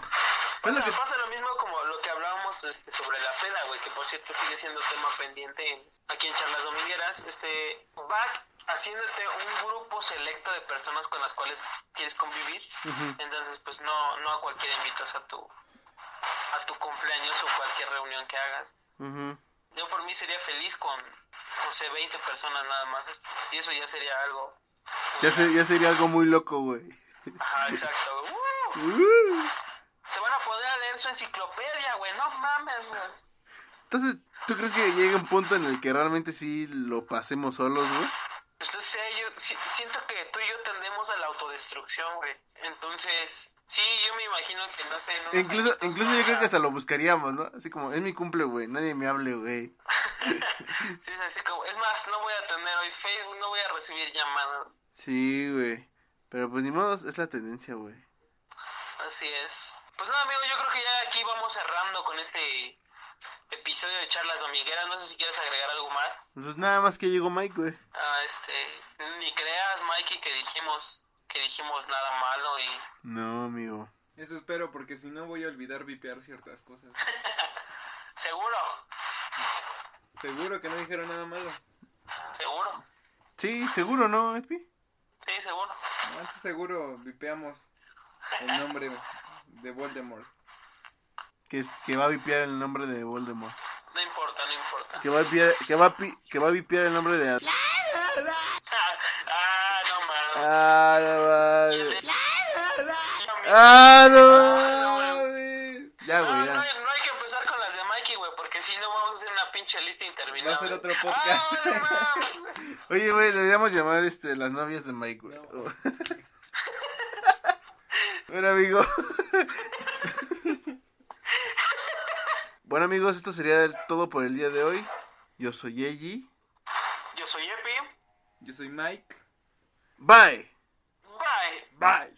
O Es lo sea, que- pasa lo mismo como lo que hablábamos este, sobre la peda, güey, que por cierto sigue siendo tema pendiente en- aquí en Charlas Domingueras. Este, vas haciéndote un grupo selecto de personas con las cuales quieres convivir. Ujú. Entonces, pues no, no a cualquiera invitas a tu, a tu cumpleaños o cualquier reunión que hagas. Ujú. Yo por mí sería feliz con, no sé, 20 personas nada más. Y eso ya sería algo. Ya, se- ya sería algo muy loco, güey. Ajá, exacto. *laughs* ¡Uh! Uh. Se van a poder leer su enciclopedia, güey. No mames, güey. Entonces, ¿tú crees que llegue un punto en el que realmente sí lo pasemos solos, güey? Pues no sé, yo si- siento que tú y yo tendemos a la autodestrucción, güey. Entonces, sí, yo me imagino que no sé. unos Incluso, incluso yo creo que hasta lo buscaríamos, ¿no? Así como, es mi cumple, güey, nadie me hable, güey. *laughs* Sí, es así como. Es más, no voy a tener hoy Facebook, no voy a recibir llamadas. Sí, güey. Pero pues ni modo, es la tendencia, güey. Así es. Pues nada, amigo, yo creo que ya aquí vamos cerrando con este episodio de Charlas Domingueras. No sé si quieres agregar algo más. Pues nada más que llegó Mike, güey. Ah, este, ni creas, Mikey, que dijimos que dijimos nada malo y No, amigo. Eso espero, porque si no voy a olvidar vipear ciertas cosas. *laughs* seguro, Seguro que no dijeron nada malo. seguro, Sí, seguro, ¿no, Epi? sí, seguro. Antes seguro vipeamos el nombre de Voldemort. Que, es, que va a vipiar el nombre de Voldemort. No importa, no importa. Que va a vipiar, que va a, pi- que va a vipiar el nombre de... ah, no mames. Ah, no mames. Ah, no mames. Ya, güey, no, ya. hay, no hay que empezar con las de Mikey, güey, porque si no vamos a hacer una pinche lista interminable. Va a ser otro podcast. Ah, no mames. *laughs* Oye, güey, deberíamos llamar este las novias de Mike, güey. *laughs* Bueno, amigos. *laughs* bueno, amigos, esto sería todo por el día de hoy. Yo soy Eji. Yo soy Epi. Yo soy Mike. Bye. Bye. Bye.